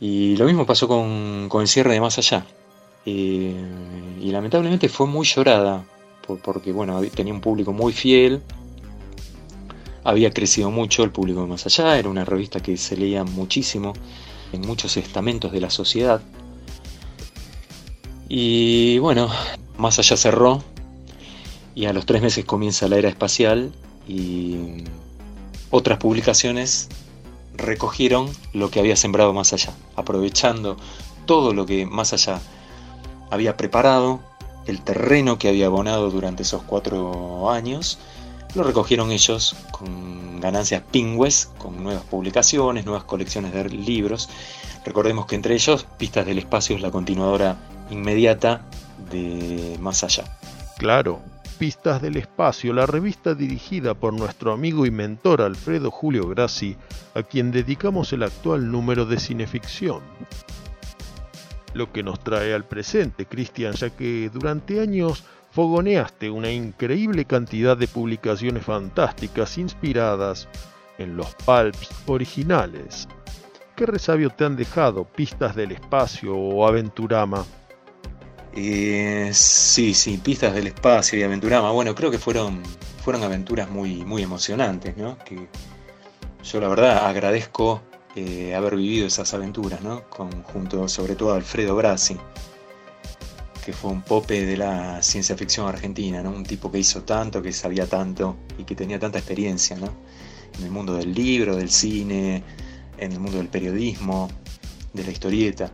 Y lo mismo pasó con, con el cierre de Más Allá. Eh, y lamentablemente fue muy llorada, porque bueno, tenía un público muy fiel, había crecido mucho el público de Más Allá, era una revista que se leía muchísimo en muchos estamentos de la sociedad. Y bueno, Más Allá cerró y a los tres meses comienza la era espacial y otras publicaciones recogieron lo que había sembrado Más Allá, aprovechando todo lo que Más Allá había preparado, el terreno que había abonado durante esos cuatro años, lo recogieron ellos con ganancias pingües, con nuevas publicaciones, nuevas colecciones de libros. Recordemos que entre ellos Pistas del Espacio es la continuadora inmediata de Más Allá. Claro, Pistas del Espacio, la revista dirigida por nuestro amigo y mentor Alfredo Julio Grassi, a quien dedicamos el actual número de cineficción. Lo que nos trae al presente, Cristian, ya que durante años fogoneaste una increíble cantidad de publicaciones fantásticas inspiradas en los pulps originales. ¿Qué resabio te han dejado Pistas del Espacio o Aventurama? Eh, sí, sí, Pistas del Espacio y Aventurama. Bueno, creo que fueron, fueron aventuras muy, muy emocionantes, ¿no? Que yo la verdad agradezco eh, haber vivido esas aventuras, ¿no? Con, junto sobre todo a Alfredo Brasi que fue un pope de la ciencia ficción argentina, ¿no? un tipo que hizo tanto, que sabía tanto y que tenía tanta experiencia ¿no? en el mundo del libro, del cine, en el mundo del periodismo, de la historieta.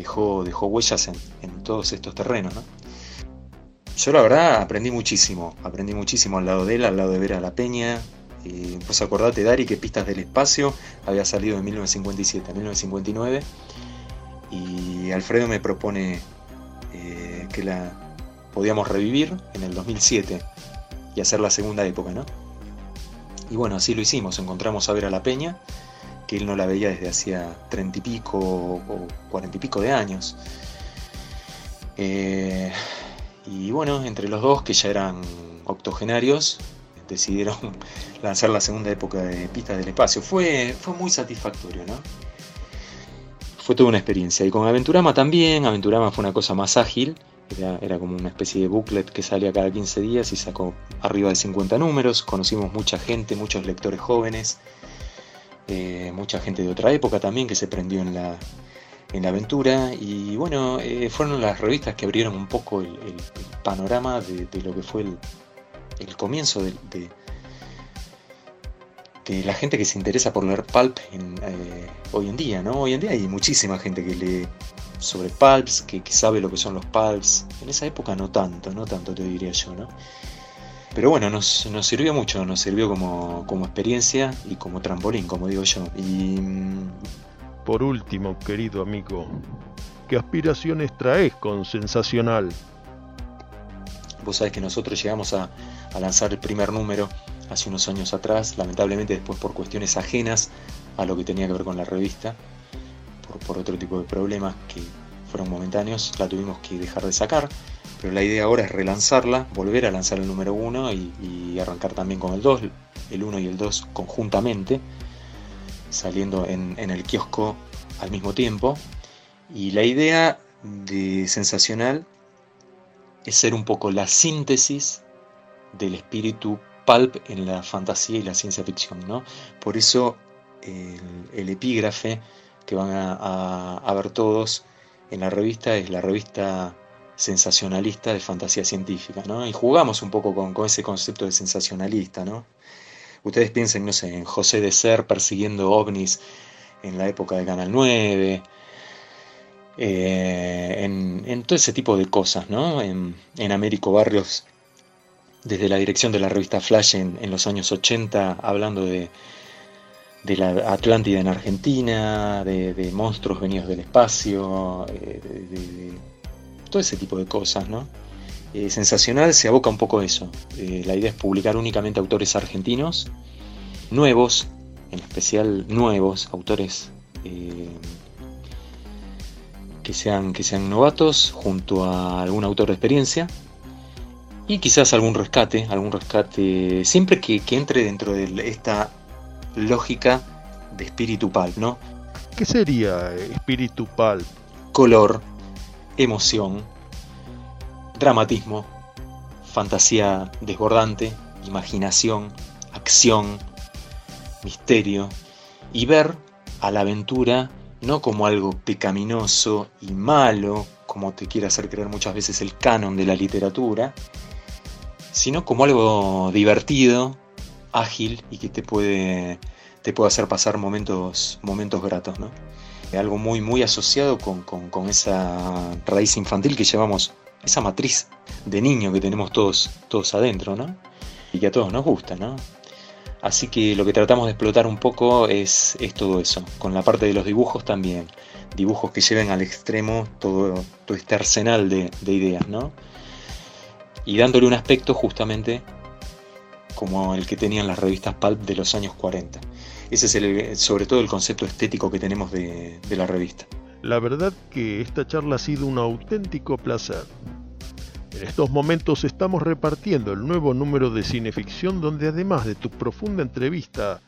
Dejó, dejó huellas en, todos estos terrenos. ¿no? Yo la verdad aprendí muchísimo, aprendí muchísimo al lado de él, al lado de Vera La Peña. Y pues acordate, Dari, que Pistas del Espacio había salido en 1957, 1959. Y Alfredo me propone eh, que la podíamos revivir en el 2007 y hacer la segunda época, ¿no? Y bueno, así lo hicimos, encontramos a ver a la Peña, que él no la veía desde hacía treinta y pico o cuarenta y pico de años. Eh, y bueno, entre los dos, que ya eran octogenarios, decidieron (laughs) lanzar la segunda época de Pistas del Espacio. Fue, fue muy satisfactorio, ¿no? fue toda una experiencia. Y con Aventurama también, Aventurama fue una cosa más ágil, era, como una especie de booklet que salía cada 15 días y sacó arriba de 50 números, conocimos mucha gente, muchos lectores jóvenes, eh, mucha gente de otra época también que se prendió en la, en la aventura y bueno, eh, fueron las revistas que abrieron un poco el, panorama de, lo que fue el, comienzo de, de la gente que se interesa por leer pulp eh, hoy en día, ¿no? Hoy en día hay muchísima gente que lee sobre pulps, que, sabe lo que son los pulps. En esa época no tanto, no tanto te diría yo, ¿no? Pero bueno, nos, sirvió mucho, nos sirvió como, como, experiencia y como trampolín, como digo yo. Y... Mm, por último, querido amigo, ¿qué aspiraciones traes con Sensacional? Vos sabés que nosotros llegamos a, a lanzar el primer número hace unos años atrás, lamentablemente después por cuestiones ajenas a lo que tenía que ver con la revista, por, otro tipo de problemas que fueron momentáneos, la tuvimos que dejar de sacar, pero la idea ahora es relanzarla, volver a lanzar el número 1 y, arrancar también con el 2, el 1 y el 2 conjuntamente, saliendo en, el kiosco al mismo tiempo. Y la idea de Sensacional es ser un poco la síntesis del espíritu pulp en la fantasía y la ciencia ficción. ¿no? Por eso el, epígrafe que van a, ver todos en la revista es la revista sensacionalista de fantasía científica. ¿no? Y jugamos un poco con, ese concepto de sensacionalista. ¿no? Ustedes piensen, no sé, en José de Ser persiguiendo ovnis en la época de Canal 9. Eh, en, todo ese tipo de cosas, ¿no? En, en Américo Barrios desde la dirección de la revista Flash en, los años 80, hablando de, de la Atlántida en Argentina, de, monstruos venidos del espacio, eh, de, todo ese tipo de cosas, ¿no? Eh, sensacional se aboca un poco a eso. Eh, la idea es publicar únicamente autores argentinos, nuevos, en especial nuevos, autores que, sean, que sean novatos, junto a algún autor de experiencia, y quizás algún rescate, algún rescate, siempre que, entre dentro de esta lógica de espíritu pulp, ¿no? ¿Qué sería espíritu pulp? Color, emoción, dramatismo, fantasía desbordante, imaginación, acción, misterio, y ver a la aventura no como algo pecaminoso y malo, como te quiere hacer creer muchas veces el canon de la literatura, sino como algo divertido, ágil y que te puede, te puede hacer pasar momentos, momentos gratos, ¿no? Algo muy, muy asociado con, esa raíz infantil que llevamos, esa matriz de niño que tenemos todos, todos adentro, ¿no? Y que a todos nos gusta, ¿no? Así que lo que tratamos de explotar un poco es, es todo eso, con la parte de los dibujos también, dibujos que lleven al extremo todo, todo este arsenal de, de ideas, ¿no? y dándole un aspecto justamente como el que tenían las revistas pulp de los años 40. Ese es sobre todo el concepto estético que tenemos de, de la revista. La verdad que esta charla ha sido un auténtico placer. En estos momentos estamos repartiendo el nuevo número de Cineficción donde además de tu profunda entrevista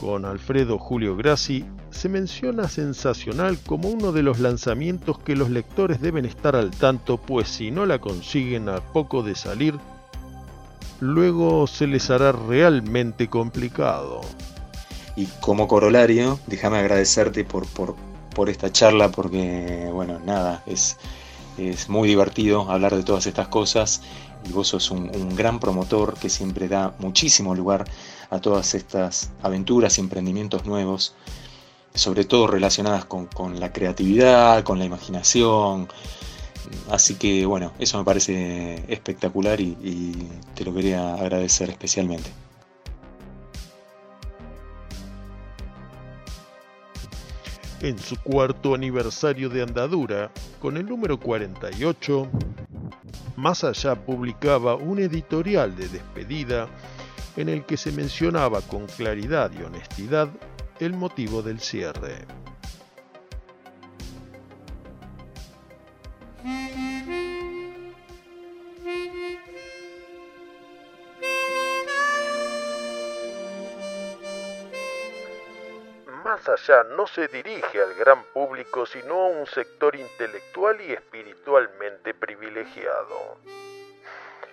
con Alfredo Julio Grassi, se menciona sensacional como uno de los lanzamientos que los lectores deben estar al tanto, pues si no la consiguen a poco de salir, luego se les hará realmente complicado. Y como corolario, déjame agradecerte por, por, por, esta charla, porque, bueno, nada, es, es muy divertido hablar de todas estas cosas y vos sos un, gran promotor que siempre da muchísimo lugar a todas estas aventuras y emprendimientos nuevos sobre todo relacionadas con, la creatividad, con la imaginación. Así que bueno, eso me parece espectacular y te lo quería agradecer especialmente. En su cuarto aniversario de andadura, con el número 48, Más allá publicaba un editorial de despedida en el que se mencionaba con claridad y honestidad el motivo del cierre. Allá no se dirige al gran público, sino a un sector intelectual y espiritualmente privilegiado.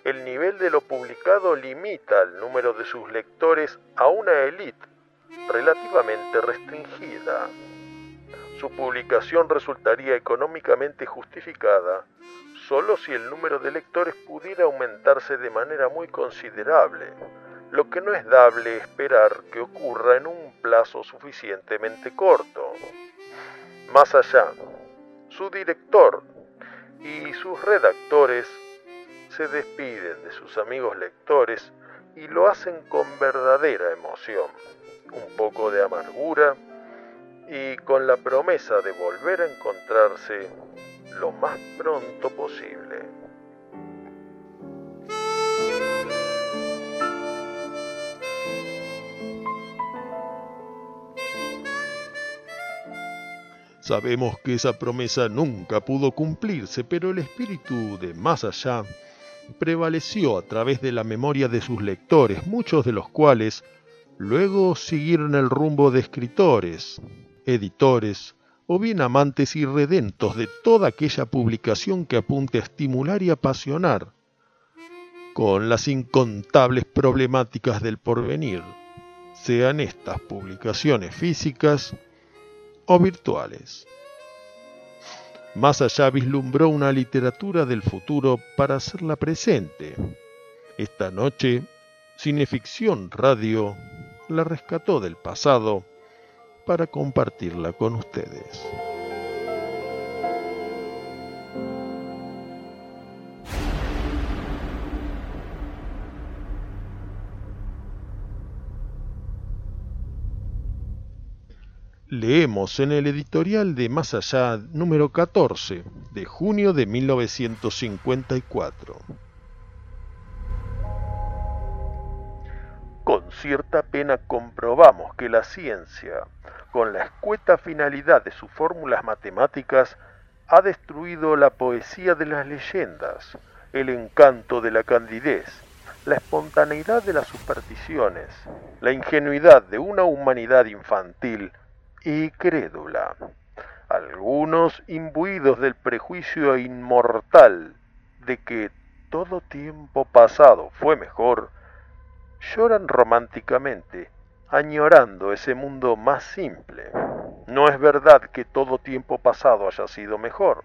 El nivel de lo publicado limita el número de sus lectores a una élite relativamente restringida. Su publicación resultaría económicamente justificada solo si el número de lectores pudiera aumentarse de manera muy considerable, lo que no es dable esperar que ocurra en un plazo suficientemente corto. Más allá, su director y sus redactores se despiden de sus amigos lectores y lo hacen con verdadera emoción, un poco de amargura y con la promesa de volver a encontrarse lo más pronto posible. Sabemos que esa promesa nunca pudo cumplirse, pero el espíritu de más allá prevaleció a través de la memoria de sus lectores, muchos de los cuales luego siguieron el rumbo de escritores, editores o bien amantes irredentos de toda aquella publicación que apunte a estimular y apasionar con las incontables problemáticas del porvenir, sean estas publicaciones físicas o virtuales. Más allá vislumbró una literatura del futuro para hacerla presente. Esta noche, Cineficción Radio la rescató del pasado para compartirla con ustedes. Leemos en el editorial de Más Allá número 14 de junio de 1954. Con cierta pena comprobamos que la ciencia, con la escueta finalidad de sus fórmulas matemáticas, ha destruido la poesía de las leyendas, el encanto de la candidez, la espontaneidad de las supersticiones, la ingenuidad de una humanidad infantil y crédula, algunos imbuidos del prejuicio inmortal de que todo tiempo pasado fue mejor, lloran románticamente, añorando ese mundo más simple. No es verdad que todo tiempo pasado haya sido mejor.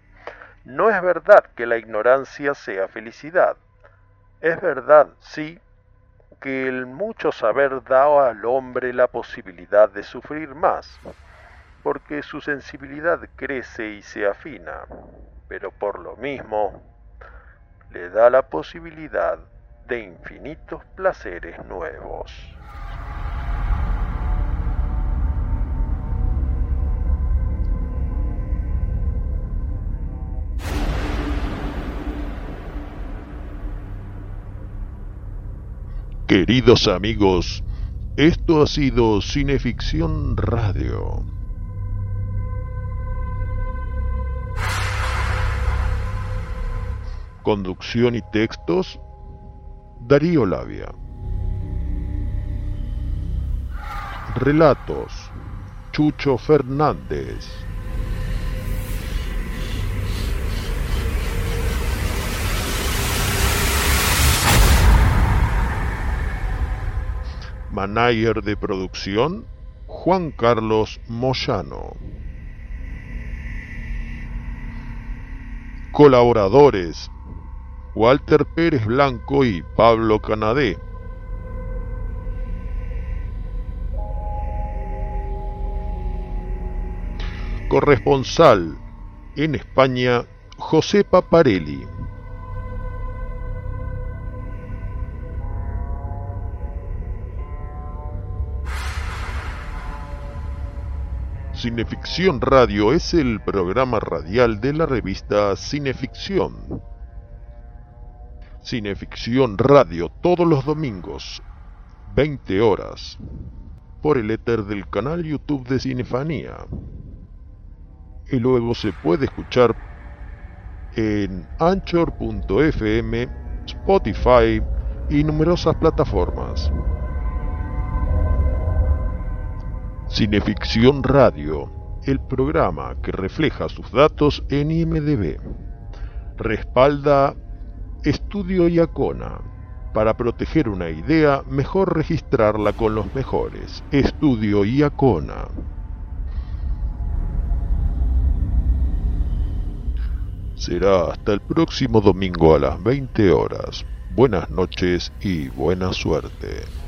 No es verdad que la ignorancia sea felicidad. Es verdad, sí, que el mucho saber da al hombre la posibilidad de sufrir más, porque su sensibilidad crece y se afina, pero por lo mismo le da la posibilidad de infinitos placeres nuevos. Queridos amigos, esto ha sido Cineficción Radio. Conducción y textos, Darío Labia. Relatos, Chucho Fernández. Manager de producción, Juan Carlos Moyano. Colaboradores, Walter Pérez Blanco y Pablo Canadé. Corresponsal en España, José Paparelli. Cineficción Radio es el programa radial de la revista Cineficción. Cineficción Radio todos los domingos, 20 horas, por el éter del canal YouTube de Cinefanía. Y luego se puede escuchar en anchor.fm, Spotify y numerosas plataformas. Cineficción Radio, el programa que refleja sus datos en IMDB. Respalda Estudio Iacona. Para proteger una idea, mejor registrarla con los mejores. Estudio Iacona. Será hasta el próximo domingo a las 20 horas. Buenas noches y buena suerte.